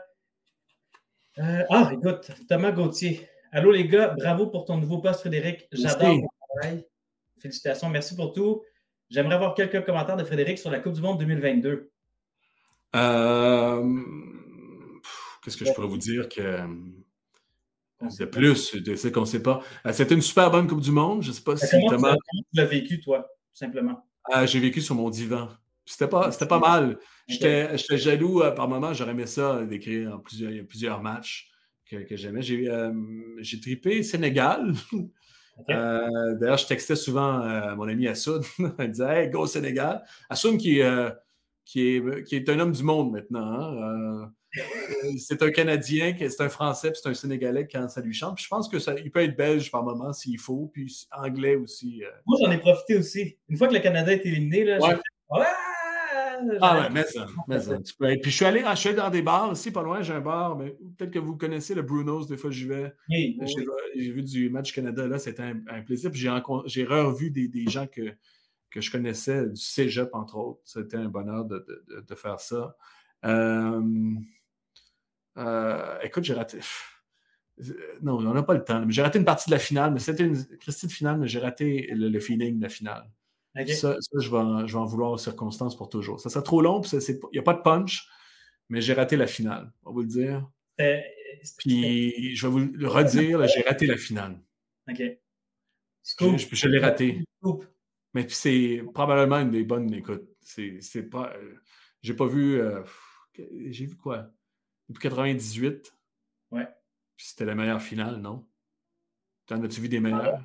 ah, écoute, Thomas Gauthier. Allô les gars, bravo pour ton nouveau poste, Frédéric. J'adore ton travail. Félicitations, merci pour tout. J'aimerais avoir quelques commentaires de Frédéric sur la Coupe du Monde 2022. Euh, qu'est-ce que je pourrais vous dire que de plus de ce qu'on ne sait pas? Euh, c'était une super bonne Coupe du Monde. Je ne sais pas si Thomas. Tu l'as vécu, toi, simplement? Euh, j'ai vécu sur mon divan. C'était pas, c'était pas mal. J'étais, jaloux par moment. J'aurais aimé ça d'écrire plusieurs, plusieurs matchs que, j'aimais. J'ai, j'ai trippé Sénégal. d'ailleurs, je textais souvent mon ami Assoun. Il disait Hey, go Sénégal. Assoun qui, qui est, qui est un homme du monde maintenant. Hein, euh, c'est un Canadien, c'est un Français, puis c'est un Sénégalais quand ça lui chante. je pense qu'il peut être belge par moment s'il faut, puis anglais aussi. Euh. Moi, j'en ai profité aussi. Une fois que le Canada est éliminé, là, ouais. Ah ouais, mais ça, mais ça. Puis je suis, allé, je dans des bars aussi, pas loin, j'ai un bar, mais peut-être que vous connaissez le Bruno's, des fois j'y vais. j'ai vu du match Canada, là, c'était un, plaisir. Puis j'ai revu des, des gens que, que je connaissais du cégep, entre autres. C'était un bonheur de, faire ça. Euh, euh, écoute, j'ai raté. Non, on n'a pas le temps. J'ai raté une partie de la finale, mais c'était une Christine finale, mais j'ai raté le, feeling de la finale. Ça, je, vais en, je, vais en, vouloir aux circonstances pour toujours. Ça serait trop long, il n'y a pas de punch, mais j'ai raté la finale, on va vous le dire. Euh, Puis, je vais vous le redire, j'ai raté la finale. OK. Je, l'ai raté. Mais puis c'est probablement une des bonnes écoutes. C'est pas. Euh, j'ai pas vu. Euh, j'ai vu quoi? Depuis 98. Ouais. C'était la meilleure finale, non? T'en as-tu vu des meilleures?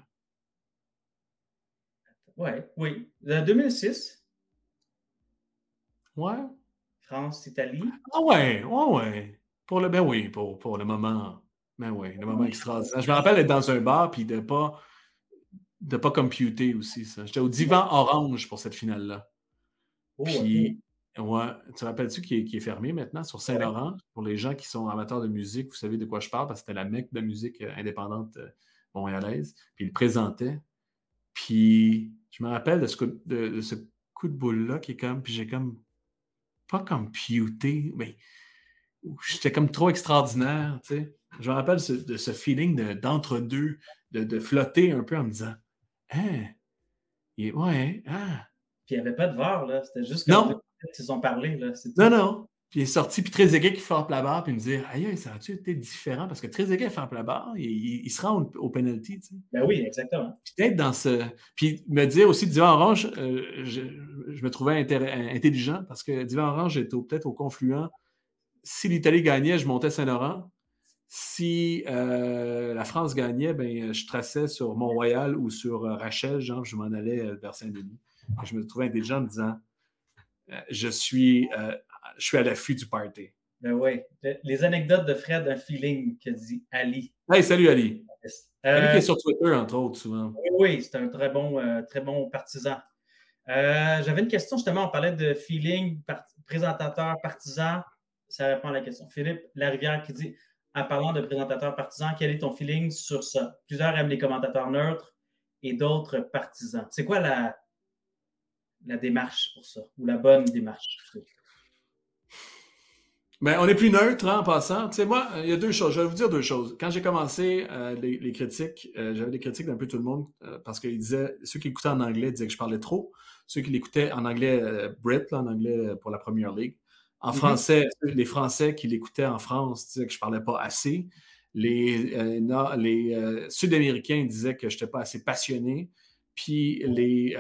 Ouais, oui. 2006. Ouais. France-Italie. Ah ouais, ouais, ouais. Pour le, ben oui, pour, pour le moment. Ben oui, le moment extraordinaire. Je me rappelle être dans un bar puis de pas de pas computer aussi, ça. J'étais au divan orange pour cette finale-là. Oh, puis, ouais, tu te rappelles-tu qui est, qui est, fermé maintenant sur Saint-Laurent? Pour les gens qui sont amateurs de musique, vous savez de quoi je parle, parce que c'était la mecque de musique euh, indépendante euh, montréalaise. Puis il le présentait. Puis je me rappelle de ce coup de, ce coup de boule-là qui est comme, puis j'ai comme, pas computé, mais j'étais comme trop extraordinaire, tu sais. Je me rappelle de ce feeling d'entre-deux, de, de, flotter un peu en me disant, hein, ouais, ah. Puis il n'y avait pas de VAR, là. C'était juste que non. Ils ont parlé, là. Non, non. Puis il est sorti, puis Trezeguet qui frappe la barre, puis il me dit Aïe, ça a-tu été différent? Parce que Trezeguet frappe la barre, il, il, se rend au, penalty. Tu sais. Ben oui, exactement. Peut-être dans ce. Puis me dire aussi, Divan Orange, euh, je, me trouvais intelligent parce que Divan Orange était peut-être au confluent. Si l'Italie gagnait, je montais Saint-Laurent. Si euh, la France gagnait, ben, je traçais sur Mont-Royal ou sur euh, Rachel, genre, je m'en allais vers Saint-Denis. Je me trouvais intelligent en me disant je suis je suis à l'affût du party. Ben oui. Les anecdotes de Fred, un feeling que dit Ali. Hey, salut Ali. Ali qui est sur Twitter, entre autres, souvent. Oui, oui c'est un très bon, euh, très bon partisan. Euh, j'avais une question, justement, on parlait de feeling, présentateur, partisan. Ça répond à la question. Philippe Larivière qui dit En parlant de présentateur partisan, quel est ton feeling sur ça? Plusieurs aiment les commentateurs neutres et d'autres partisans. C'est quoi la, la démarche pour ça Ou la bonne démarche ben, on est plus neutre hein, en passant. Tu sais, moi, il y a deux choses. Je vais vous dire deux choses. Quand j'ai commencé euh, les, critiques, euh, j'avais des critiques d'un peu tout le monde euh, parce qu'ils disaient, ceux qui écoutaient en anglais disaient que je parlais trop. Ceux qui l'écoutaient en anglais Brit, en anglais pour la Premier League. En mm-hmm. français, les Français qui l'écoutaient en France disaient que je parlais pas assez. Les, les Sud-Américains disaient que je n'étais pas assez passionné. Puis les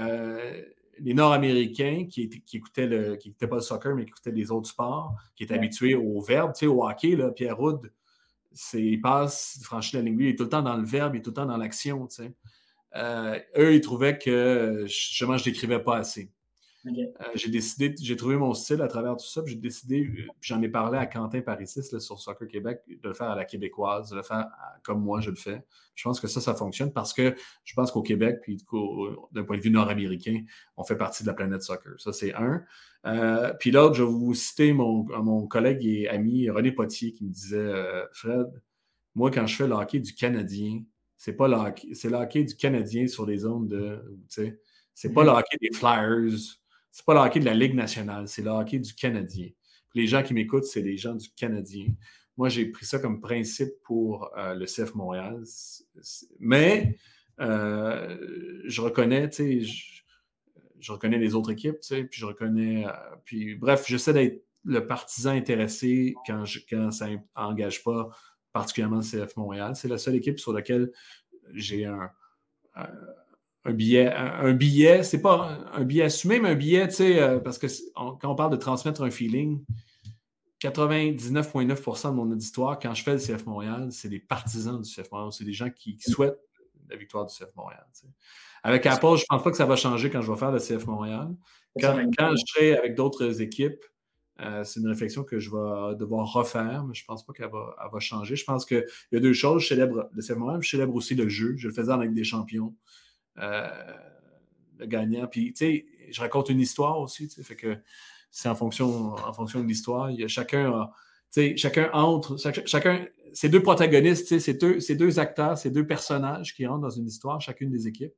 les Nord-Américains qui, qui, écoutaient le, qui pas le soccer, mais qui écoutaient les autres sports, qui étaient habitués au verbe, tu sais, au hockey, là, Pierre Roud, il passe, il franchit la ligne, il est tout le temps dans le verbe, il est tout le temps dans l'action, tu sais. Euh, eux, ils trouvaient que justement, je n'écrivais pas assez. Euh, j'ai décidé, j'ai trouvé mon style à travers tout ça, j'ai décidé, euh, j'en ai parlé à Quentin Parissis sur Soccer Québec, de le faire à la québécoise, de le faire comme moi je le fais. Je pense que ça, ça fonctionne parce que je pense qu'au Québec, puis d'un point de vue nord-américain, on fait partie de la planète soccer. Ça, c'est un. Euh, puis l'autre, je vais vous citer mon, mon, collègue et ami René Potier qui me disait Fred, moi, quand je fais le hockey du Canadien, c'est pas le hockey, c'est le hockey du Canadien sur les zones de. Tu sais, c'est pas mm-hmm. le hockey des Flyers c'est pas le hockey de la Ligue nationale, c'est le hockey du Canadien. les gens qui m'écoutent, c'est les gens du Canadien. Moi, j'ai pris ça comme principe pour euh, le CF Montréal. Mais euh, je reconnais, tu sais, je, reconnais les autres équipes, tu sais, puis je reconnais. Euh, puis bref, j'essaie d'être le partisan intéressé quand, ça n'engage pas particulièrement le CF Montréal. C'est la seule équipe sur laquelle j'ai un billet. Un, billet, c'est pas un, billet assumé, mais un billet, tu sais, euh, parce que quand on parle de transmettre un feeling, 99,9% de mon auditoire, quand je fais le CF Montréal, c'est des partisans du CF Montréal. C'est des gens qui, souhaitent la victoire du CF Montréal. Avec Apple, je ne pense pas que ça va changer quand je vais faire le CF Montréal. Quand, je serai avec d'autres équipes, euh, c'est une réflexion que je vais devoir refaire, mais je ne pense pas qu'elle va, va, changer. Je pense qu'il y a deux choses. Je célèbre le CF Montréal, je célèbre aussi le jeu. Je le faisais avec des champions. Euh, le gagnant. Puis, tu sais, je raconte une histoire aussi, tu sais, fait que c'est en fonction, en fonction de l'histoire. Il y a chacun, tu sais, chacun entre, chacun, ces deux protagonistes, tu sais, ces deux, ces deux acteurs, ces deux personnages qui rentrent dans une histoire, chacune des équipes,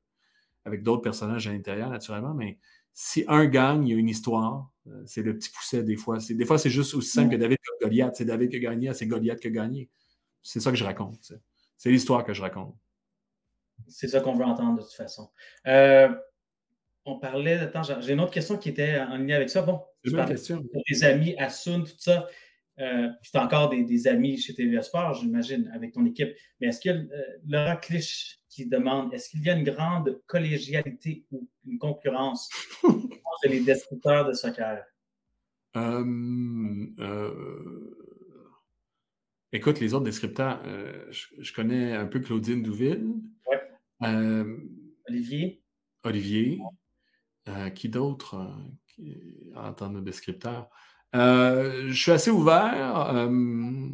avec d'autres personnages à l'intérieur, naturellement, mais si un gagne, il y a une histoire. Euh, c'est le petit pousset des fois. Des fois, c'est juste aussi simple que David que Goliath. C'est David qui a gagné, c'est Goliath qui a gagné. C'est ça que je raconte. C'est l'histoire que je raconte. C'est ça qu'on veut entendre de toute façon. Euh, on parlait. Attends, j'ai une autre question qui était en lien avec ça. Bon, tu question. tes amis, Asun, tout ça. Euh, puis tu as encore des, amis chez TVA Sport, j'imagine, avec ton équipe. Mais est-ce que euh, Laura Clich qui demande est-ce qu'il y a une grande collégialité ou une concurrence entre les descripteurs de soccer? Écoute, les autres descripteurs, je, connais un peu Claudine Douville. Olivier? Olivier. qui d'autre en tant que descripteur? Euh, je suis assez ouvert. Euh,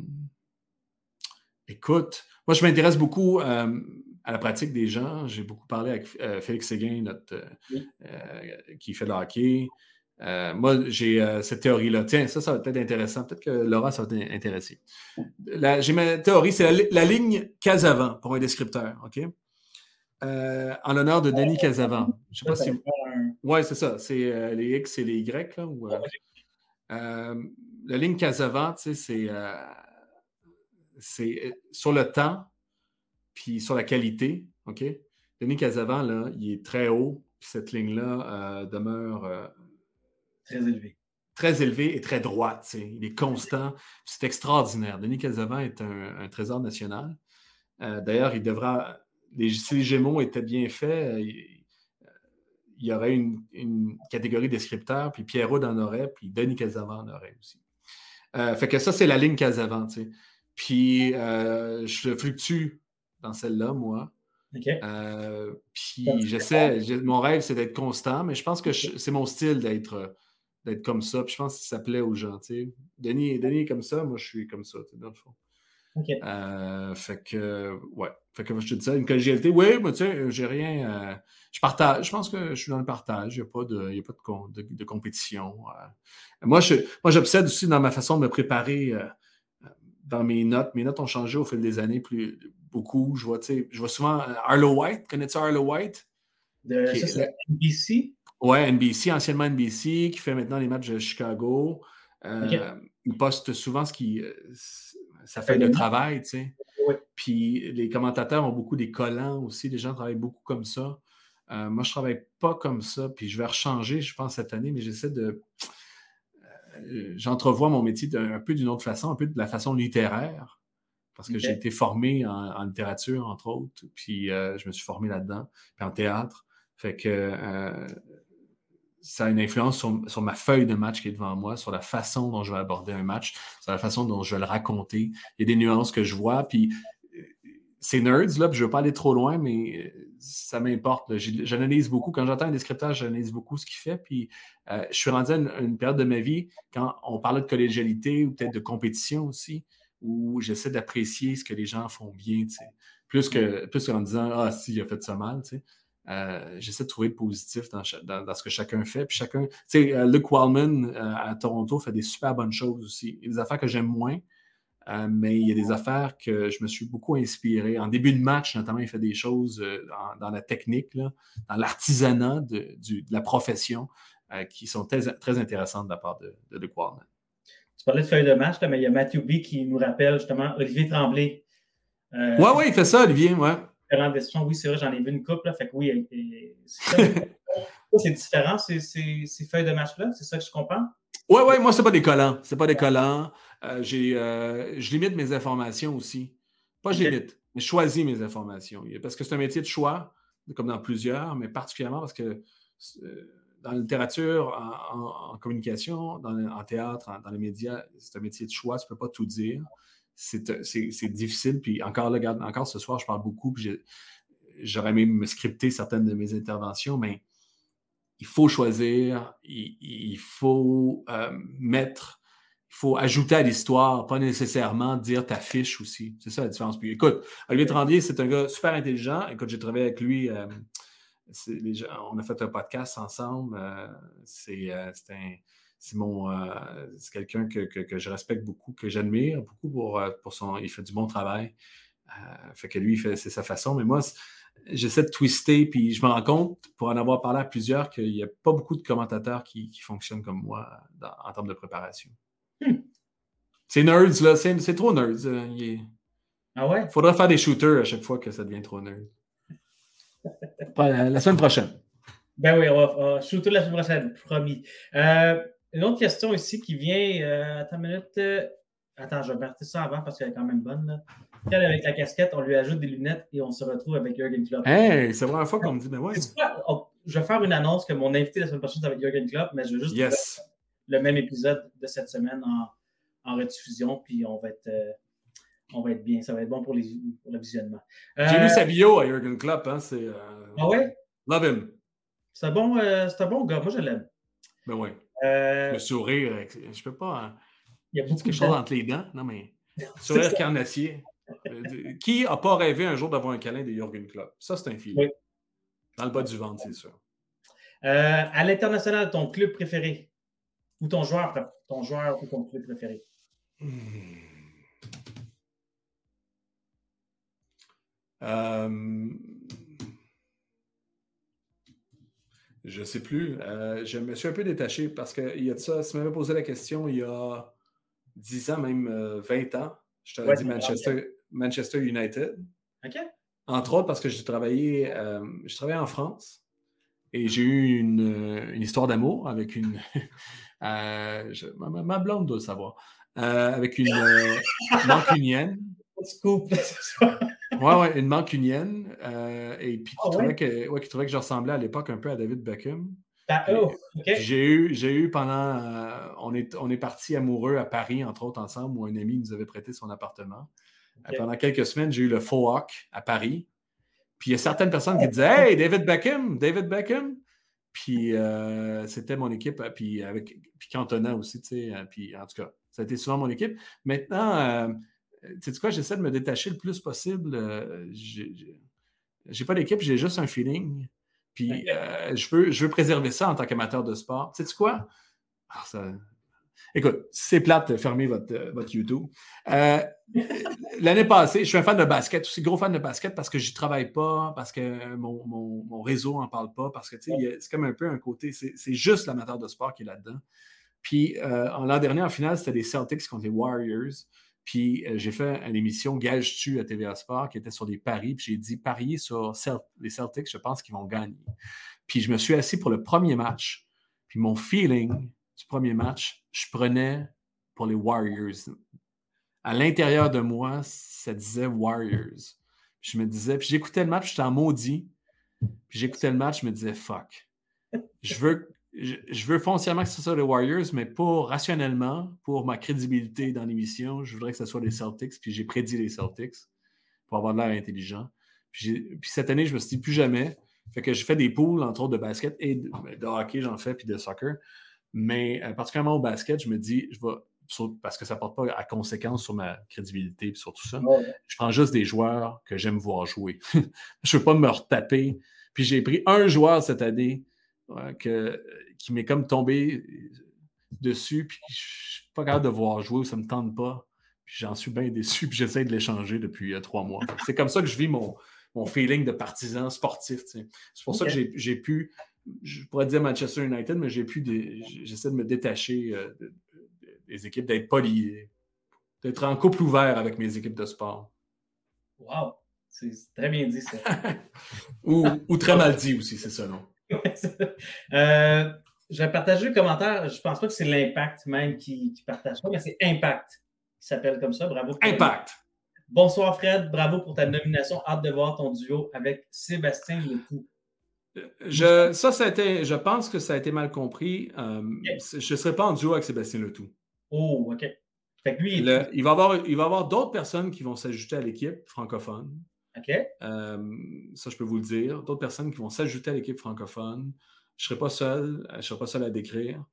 écoute, moi, je m'intéresse beaucoup euh, à la pratique des gens. J'ai beaucoup parlé avec Félix Séguin, notre, qui fait le hockey. moi, j'ai cette théorie-là. Tiens, ça, ça va être intéressant. Peut-être que Laura, ça va t'intéresser. J'ai ma théorie, c'est la, ligne Casavant pour un descripteur. OK? En l'honneur de Denis Casavant. Je sais pas si. Oui, c'est ça. C'est les X et les Y. Là, euh, la ligne Casavant, c'est euh, euh, sur le temps, puis sur la qualité. OK? Denis Casavant, là, il est très haut, puis cette ligne-là demeure. très élevée. Très élevée et très droite. Il est constant. C'est extraordinaire. Denis Casavant est un, trésor national. D'ailleurs, il devra. Si les Gémeaux étaient bien faits, il y aurait une, catégorie descripteur, puis Pierrot en aurait, puis Denis Casavant en aurait aussi. Euh, fait que ça, c'est la ligne Casavant, tu sais. Puis euh, je fluctue dans celle-là, moi. Euh, puis j'essaie, mon rêve, c'est d'être constant, mais je pense que c'est mon style d'être d'être comme ça. Puis je pense que ça plaît aux gens. Tu sais. Denis, Denis est comme ça, moi je suis comme ça, dans le fond. Euh, fait que, ouais. Fait que je te dis ça, une collégialité. Oui, mais tu sais, j'ai rien. Euh, je partage. Je pense que je suis dans le partage. Il n'y a pas de, a pas de, de, compétition. Euh. moi, je, moi, j'obsède aussi dans ma façon de me préparer dans mes notes. Mes notes ont changé au fil des années plus, beaucoup. Je vois, je vois souvent Arlo White. Connais-tu Arlo White? De, ça, c'est NBC? Ouais, NBC, anciennement NBC, qui fait maintenant les matchs de Chicago. Il poste souvent ce qui ça fait le travail, tu sais. Puis les commentateurs ont beaucoup des collants aussi. Les gens travaillent beaucoup comme ça. Euh, moi, je ne travaille pas comme ça. Puis je vais rechanger, je pense, cette année, mais j'essaie de. Euh, j'entrevois mon métier un peu d'une autre façon, un peu de la façon littéraire, parce que j'ai été formé en, littérature, entre autres. Puis euh, je me suis formé là-dedans, puis en théâtre. Fait que ça a une influence sur, ma feuille de match qui est devant moi, sur la façon dont je vais aborder un match, sur la façon dont je vais le raconter. Il y a des nuances que je vois, puis euh, c'est nerds, là, puis je ne veux pas aller trop loin, mais euh, ça m'importe. J'analyse beaucoup. Quand j'entends un descripteur, j'analyse beaucoup ce qu'il fait. Puis euh, je suis rendu à une, période de ma vie, quand on parlait de collégialité ou peut-être de compétition aussi, où j'essaie d'apprécier ce que les gens font bien, Plus que plus qu'en disant Ah, si, il a fait ça mal, tu sais. Euh, j'essaie de trouver le positif dans, ce que chacun fait. Puis chacun, tu sais, euh, Luke Wallman euh, à Toronto fait des super bonnes choses aussi. Il y a des affaires que j'aime moins, mais il y a des affaires que je me suis beaucoup inspiré. En début de match, notamment, il fait des choses dans, la technique, dans l'artisanat de, la profession qui sont très, intéressantes de la part de, Luke Wallman. Tu parlais de feuille de match, mais il y a Matthew B qui nous rappelle justement Olivier Tremblay. Oui, oui, il fait ça, Olivier, ouais. Oui, c'est vrai, j'en ai vu une couple. Là, fait que oui, c'est différent, ces, ces, feuilles de match-là. C'est ça que je comprends? Oui, oui, moi, c'est pas des collants. C'est pas des collants. Euh, euh, je limite mes informations aussi. Pas je limite, mais je choisis mes informations. Parce que c'est un métier de choix, comme dans plusieurs, mais particulièrement parce que euh, dans la littérature, en, communication, en théâtre, dans les médias, c'est un métier de choix. Tu ne peux pas tout dire. Euh, c'est difficile. Puis encore, là, encore ce soir, je parle beaucoup, puis j'aurais même me scripter certaines de mes interventions, mais il faut choisir, il, faut euh, mettre, il faut ajouter à l'histoire, pas nécessairement dire ta fiche aussi. C'est ça la différence. Puis écoute, Olivier Trandier, c'est un gars super intelligent. Écoute, j'ai travaillé avec lui. Euh, on a fait un podcast ensemble. c'est un c'est mon euh, c'est quelqu'un que, je respecte beaucoup, que j'admire beaucoup pour, euh, pour son. Il fait du bon travail. Euh, fait que lui, c'est sa façon. Mais moi, j'essaie de twister, puis je me rends compte, pour en avoir parlé à plusieurs, qu'il n'y a pas beaucoup de commentateurs qui, fonctionnent comme moi en termes de préparation. Hmm. C'est nerds, là. C'est trop nerds. Ah ouais? Il faudra faire des shooters à chaque fois que ça devient trop nerd. la, semaine prochaine. Ben oui, on va, shooter la semaine prochaine, promis. Une autre question ici qui vient, euh, attends une minute. Attends, je vais partir ça avant parce qu'elle est quand même bonne. Là. Avec la casquette, on lui ajoute des lunettes et on se retrouve avec Jürgen Klopp? Hey, c'est la première fois qu'on me dit, mais ouais. Oh, je vais faire une annonce que mon invité la semaine prochaine, c'est avec Jürgen Klopp, mais je vais juste yes. le même épisode de cette semaine en, en rediffusion, puis on va être. Euh, on va être bien, ça va être bon pour, les, pour le visionnement. J'ai lu sa bio à Jürgen Klopp, hein, c'est... Euh, ah ouais? Love him. C'est un, bon, euh, un bon gars, moi je l'aime. Ben oui. Le sourire, je peux pas... Hein. Il y a beaucoup quelque chose entre les dents? Non, mais sourire carnassier. Euh, qui n'a pas rêvé un jour d'avoir un câlin de Jürgen Klopp? Ça, c'est un film. Oui. Dans le bas du ventre, c'est sûr. Euh, à l'international, ton club préféré? Ou ton joueur, ton joueur ou ton club préféré? Hmm. Euh... Je ne sais plus. je me suis un peu détaché parce qu'il y a de ça. Si tu m'avais posé la question il y a 10 ans, même 20 ans, je t'aurais dit Manchester, Manchester United. OK. Entre autres parce que j'ai travaillé, euh, je travaillais en France et j'ai eu une, une histoire d'amour avec une. euh, je, ma, ma, blonde doit le savoir. Euh, avec une euh, mancunienne. Ouais, ouais, une mancunienne. Euh, et puis qui, oh, trouvait ouais? que, ouais, qui trouvait que je ressemblais à l'époque un peu à David Beckham. Ah, oh, okay. J'ai eu, j'ai eu pendant. Euh, on est, on est partis amoureux à Paris, entre autres, ensemble, où un ami nous avait prêté son appartement. Okay. Pendant quelques semaines, j'ai eu le faux hawk à Paris. Puis il y a certaines personnes qui disaient Hey, David Beckham, David Beckham. Puis euh, c'était mon équipe, puis avec puis Cantona aussi, tu sais. Euh, puis en tout cas, ça a été souvent mon équipe. Maintenant, euh, sais quoi, j'essaie de me détacher le plus possible. Euh, j'ai pas d'équipe, j'ai juste un feeling. Puis okay. euh, je, veux, je veux préserver ça en tant qu'amateur de sport. Tu sais quoi? Ah, ça, Écoute, c'est plate de fermer votre, euh, votre YouTube. Euh, L'année passée, je suis un fan de basket, aussi gros fan de basket parce que j'y travaille pas, parce que mon, mon, mon réseau n'en parle pas, parce que c'est comme un peu un côté, c'est juste l'amateur de sport qui est là-dedans. Puis euh, en l'an dernier, en finale, c'était les Celtics contre les Warriors. Puis euh, j'ai fait une émission Gage-tu à TVA Sport qui était sur des paris. Puis j'ai dit parier sur les Celtics, je pense qu'ils vont gagner. Puis je me suis assis pour le premier match. Puis mon feeling, du premier match, je prenais pour les Warriors. À l'intérieur de moi, ça disait Warriors. Puis je me disais, puis j'écoutais le match, j'étais en maudit. Puis j'écoutais le match, je me disais, fuck. Je veux, je, je veux foncièrement que ce soit les Warriors, mais pour rationnellement, pour ma crédibilité dans l'émission, je voudrais que ce soit les Celtics. Puis j'ai prédit les Celtics pour avoir de l'air intelligent. Puis, puis, cette année, je me suis dit plus jamais. Fait que j'ai fait des poules, entre autres, de basket et de, de hockey, j'en fais, puis de soccer. Mais euh, particulièrement au basket, je me dis, je vais, parce que ça ne porte pas à conséquence sur ma crédibilité et sur tout ça, ouais. je prends juste des joueurs que j'aime voir jouer. je ne veux pas me retaper. Puis j'ai pris un joueur cette année euh, que, qui m'est comme tombé dessus, puis je ne suis pas capable de voir jouer ou ça ne me tente pas. Puis j'en suis bien déçu, puis j'essaie de l'échanger depuis euh, trois mois. C'est comme ça que je vis mon, mon feeling de partisan sportif. C'est pour ça que j'ai pu je pourrais dire Manchester United, mais j'ai pu j'essaie de me détacher euh, de, de, des équipes, d'être pas lié, d'être en couple ouvert avec mes équipes de sport. Wow! C'est très bien dit, ça. ou, ou, très mal dit aussi, c'est ça, non? euh, je vais partager le commentaire. Je pense pas que c'est l'impact même qui, qui, partage ça, mais c'est Impact qui s'appelle comme ça. Bravo. Impact! Bonsoir Fred, bravo pour ta nomination. Hâte de voir ton duo avec Sébastien Lecoux. Je, ça, ça a été, je pense que ça a été mal compris. Euh, okay. Je ne serai pas en duo avec Sébastien Letou. Oh, OK. Fait que lui, Le, il va avoir, il va avoir d'autres personnes qui vont s'ajouter à l'équipe francophone. OK. Euh, ça, je peux vous le dire. D'autres personnes qui vont s'ajouter à l'équipe francophone. Je ne serai pas seul. Je ne serai pas seul à décrire.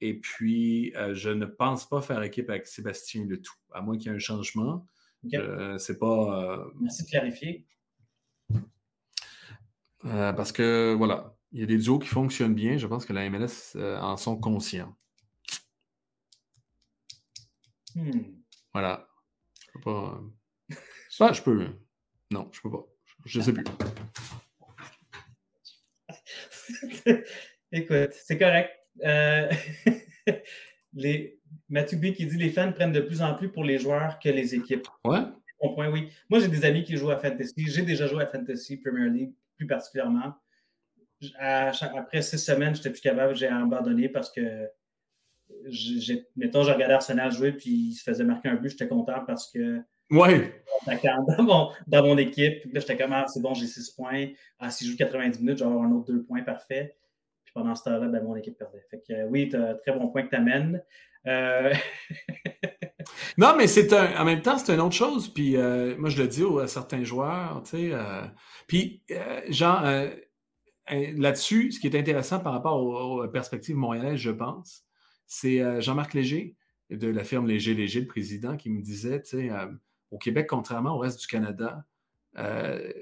Et puis, euh, je ne pense pas faire équipe avec Sébastien Letou, à moins qu'il y ait un changement. Okay. Euh, c'est pas. Merci de clarifier. Euh, parce que, voilà, il y a des duos qui fonctionnent bien. Je pense que la MLS euh, en sont conscients. Hmm. Voilà. Je peux pas. Ça, je peux. Non, je peux pas. Je sais plus. Écoute, c'est correct. Euh... les... Mathieu B qui dit les fans prennent de plus en plus pour les joueurs que les équipes. Ouais. Bon point, oui. Moi, j'ai des amis qui jouent à Fantasy. J'ai déjà joué à Fantasy Premier League plus particulièrement. À, après six semaines, je n'étais plus capable, j'ai abandonné parce que mettons, je regardais Arsenal jouer, puis il se faisait marquer un but, j'étais content parce que. Ouais. Dans mon, dans mon équipe. Puis là, j'étais comme, ah, c'est bon, j'ai 6 points. Ah, si je joue 90 minutes, j'aurai un autre 2 points, parfait. Puis pendant ce temps-là, ben, mon équipe perdait. Fait que euh, oui, tu as un très bon point que tu amènes. Euh, non, mais c'est un, en même temps, c'est une autre chose. Puis euh, moi, je le dis à certains joueurs, tu sais. puis, genre, là-dessus, ce qui est intéressant par rapport aux, perspectives moyennes, je pense, c'est Jean-Marc Léger de la firme Léger Léger, le président, qui me disait, tu sais, au Québec, contrairement au reste du Canada, euh,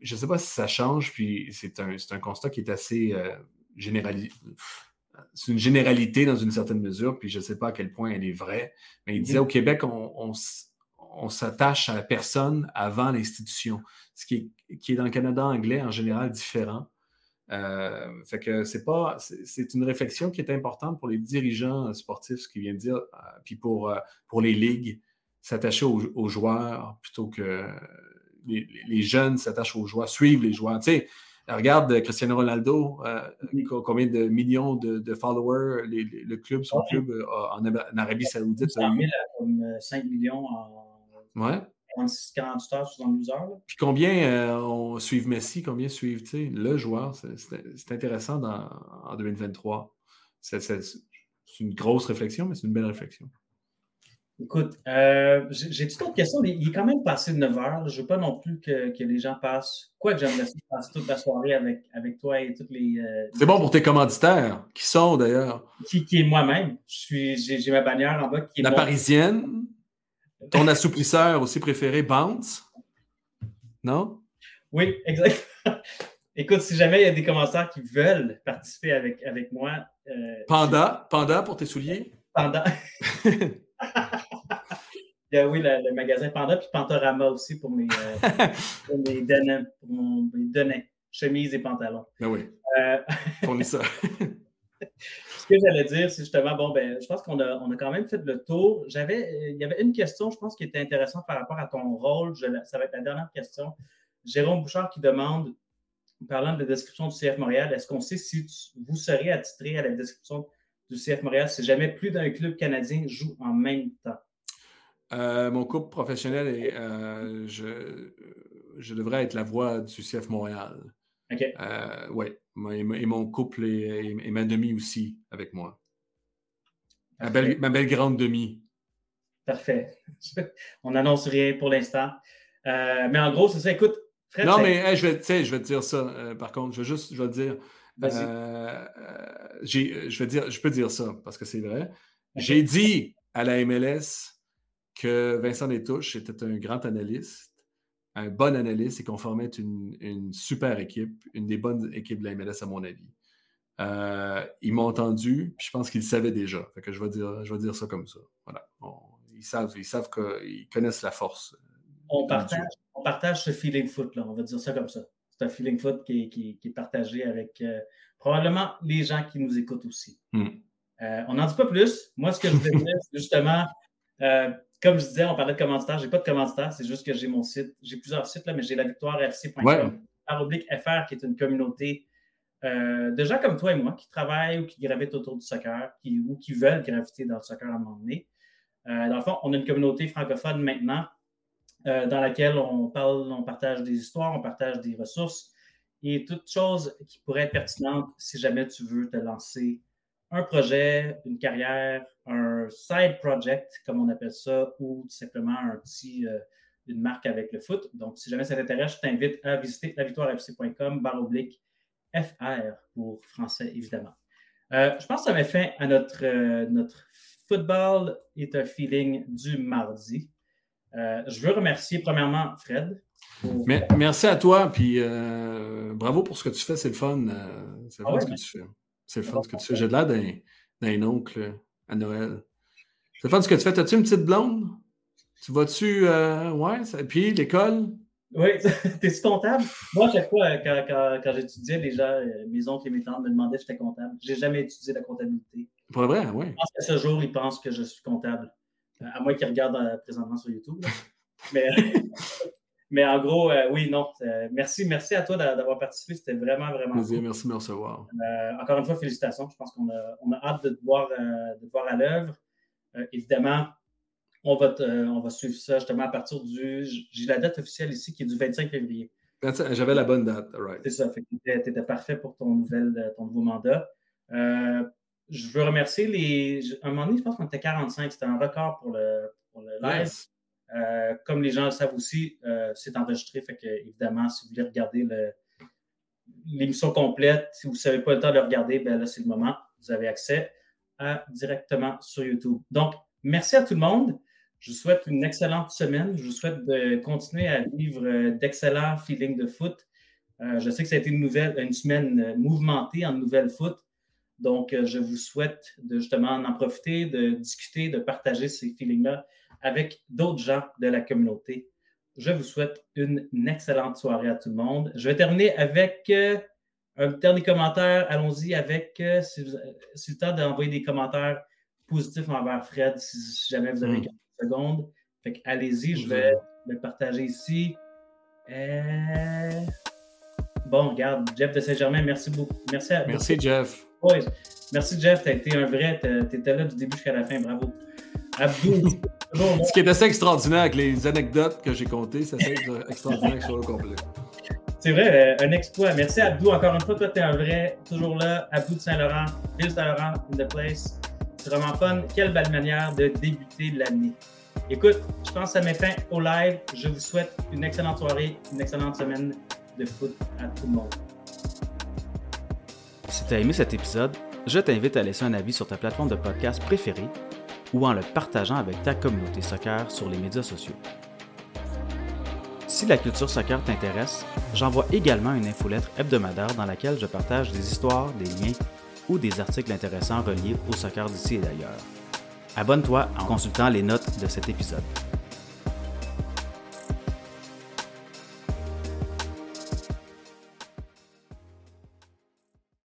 je ne sais pas si ça change, puis c'est un, un, constat qui est assez euh, généralisé. C'est une généralité dans une certaine mesure, puis je ne sais pas à quel point elle est vraie, mais il disait au Québec, on, s'attache à la personne avant l'institution, ce qui est, qui est dans le Canada anglais en général différent. Euh, fait que c'est pas, c'est une réflexion qui est importante pour les dirigeants sportifs, ce qu'il vient de dire, puis pour, pour les ligues s'attacher aux, joueurs plutôt que les, jeunes s'attachent aux joueurs, suivent les joueurs. Tu sais, regarde Cristiano Ronaldo, euh, combien de millions de, followers le club, son club euh, en, Arabie Saoudite. 5 euh, millions en ouais. 48 heures, 72 heures. Puis combien on suivent Messi, combien suivent le joueur? C'est intéressant en 2023. C'est une grosse réflexion, mais c'est une belle réflexion. Écoute, euh, j'ai toute autre question. Il est quand même passé de 9 heures. Je ne veux pas non plus que, les gens passent. Quoi que j'aimerais passer toute la soirée avec, avec toi et toutes les. Euh, c'est bon pour tes commanditaires, qui sont d'ailleurs. Qui, qui est moi-même. J'ai ma bannière en bas qui est. La parisienne. Ton assouplisseur aussi préféré, Bounce. Non? Oui, exactement. Écoute, si jamais il y a des commentaires qui veulent participer avec, avec moi. Euh, Panda, Panda pour tes souliers? Panda. A, oui, le, magasin Panda, puis Pantorama aussi pour mes, euh, pour mes denim, pour mon, mes chemise et pantalons. Ben oui. Euh... Fournis ça. Ce que j'allais dire, c'est justement, bon, ben, je pense qu'on a, on a quand même fait le tour. J'avais, euh, il y avait une question, je pense, qui était intéressante par rapport à ton rôle. ça va être la dernière question. Jérôme Bouchard qui demande, parlant de la description du CF Montréal, est-ce qu'on sait si vous serez attitré à la description du CF Montréal si jamais plus d'un club canadien joue en même temps? Euh, mon couple professionnel, et euh, je, je, devrais être la voix du CF Montréal. OK. Euh, oui. Et, mon couple et, ma demi aussi avec moi. Ma belle, ma belle, grande demi. Parfait. On n'annonce rien pour l'instant. mais en gros, c'est ça. Écoute, Fred, Non, mais je, vais, je vais te dire ça, par contre. Je vais juste je vais te dire. je, vais dire je peux dire ça parce que c'est vrai. J'ai dit à la MLS que Vincent Détouche était un grand analyste, un bon analyste et qu'on formait une, super équipe, une des bonnes équipes de la MLS à mon avis. Euh, ils m'ont entendu, puis je pense qu'ils le savaient déjà. que je vais dire, je vais dire ça comme ça. Voilà. ils savent, ils savent qu'ils connaissent la force. On partage, on partage ce feeling foot, là, on va dire ça comme ça. C'est un feeling foot qui est, partagé avec euh, probablement les gens qui nous écoutent aussi. Hmm. Euh, on n'en dit pas plus. Moi, ce que je voulais dire, c'est justement, comme je disais, on parlait de commanditaire. Je n'ai pas de commanditaire, c'est juste que j'ai mon site. J'ai plusieurs sites, là, mais j'ai la victoire FC.com, ouais. FR, qui est une communauté euh, de gens comme toi et moi qui travaillent ou qui gravitent autour du soccer qui, ou qui veulent graviter dans le soccer à un moment donné. Euh, dans le fond, on a une communauté francophone maintenant euh, dans laquelle on parle, on partage des histoires, on partage des ressources et toutes choses qui pourraient être pertinentes si jamais tu veux te lancer un projet, une carrière, un side project, comme on appelle ça, ou tout simplement un petit, euh, une marque avec le foot. Donc, si jamais ça t'intéresse, je t'invite à visiter lavictoirefc.com, barre oblique FR pour français, évidemment. Euh, je pense que ça met fin à notre, euh, notre football est un feeling du mardi. je veux remercier premièrement Fred. merci à toi, puis bravo pour ce que tu fais, c'est le fun. c'est le fun ah ce que tu fais. C'est le fun ce que tu fais. J'ai de l'air d'un oncle à Noël. C'est le fun ce que tu fais. As-tu une petite blonde? Tu vas-tu. Euh, ouais, ça... puis l'école? Oui, t'es-tu comptable? Moi, chaque fois, quand, quand, quand j'étudiais, les gens, euh, mes oncles et mes tantes me demandaient si j'étais comptable. J'ai jamais étudié la comptabilité. Pour vrai, oui. Je pense qu'à ce jour, ils pensent que je suis comptable. À moins qu'ils regardent euh, présentement sur YouTube. Mais Mais en gros, euh, oui, non. Euh, merci, merci à toi d'avoir participé. C'était vraiment, vraiment Plaisir, merci de me recevoir. encore une fois, félicitations. Je pense qu'on a, on a, hâte de te voir, de voir à l'œuvre. évidemment, on va, on va suivre ça justement à partir du. J'ai la date officielle ici qui est du 25 février. J'avais la bonne date, right. C'est ça. Tu étais, parfait pour ton, nouvel, ton nouveau mandat. je veux remercier les. À un moment donné, je pense qu'on était 45. C'était un record pour le, pour le live. Euh, comme les gens le savent aussi, euh, c'est enregistré. Fait que, évidemment, si vous voulez regarder l'émission complète, si vous ne savez pas le temps de le regarder, ben là, c'est le moment. Vous avez accès directement sur YouTube. Donc, merci à tout le monde. Je vous souhaite une excellente semaine. Je vous souhaite de continuer à vivre euh, d'excellents feelings de foot. je sais que ça a été une, nouvelle, une semaine mouvementée en nouvelle foot. Donc, je vous souhaite de justement en profiter, de discuter, de partager ces feelings-là avec d'autres gens de la communauté. Je vous souhaite une, excellente soirée à tout le monde. Je vais terminer avec euh, un dernier commentaire. Allons-y avec, euh, si, le temps d'envoyer des commentaires positifs envers Fred, si, jamais vous avez hmm. quelques secondes. Fait allez-y, je vais le partager ici. Euh, bon, regarde, Jeff de Saint-Germain, merci beaucoup. Merci, à, merci Jeff. Merci Jeff, tu as été un vrai, tu étais là du début jusqu'à la fin, bravo. Abdou, Ce qui est assez extraordinaire avec les anecdotes que j'ai comptées, c'est assez extraordinaire sur le complet. C'est vrai, euh, un exploit. Merci Abdou. Encore une fois, toi, tu es un vrai, toujours là. Abdou de Saint-Laurent, Ville Saint-Laurent, in the place. C'est vraiment fun. Quelle belle manière de débuter l'année. Écoute, je pense que ça met fin au live. Je vous souhaite une excellente soirée, une excellente semaine de foot à tout le monde. Si tu as aimé cet épisode, je t'invite à laisser un avis sur ta plateforme de podcast préférée ou en le partageant avec ta communauté soccer sur les médias sociaux. Si la culture soccer t'intéresse, j'envoie également une infolettre hebdomadaire dans laquelle je partage des histoires, des liens ou des articles intéressants reliés au soccer d'ici et d'ailleurs. Abonne-toi en consultant les notes de cet épisode.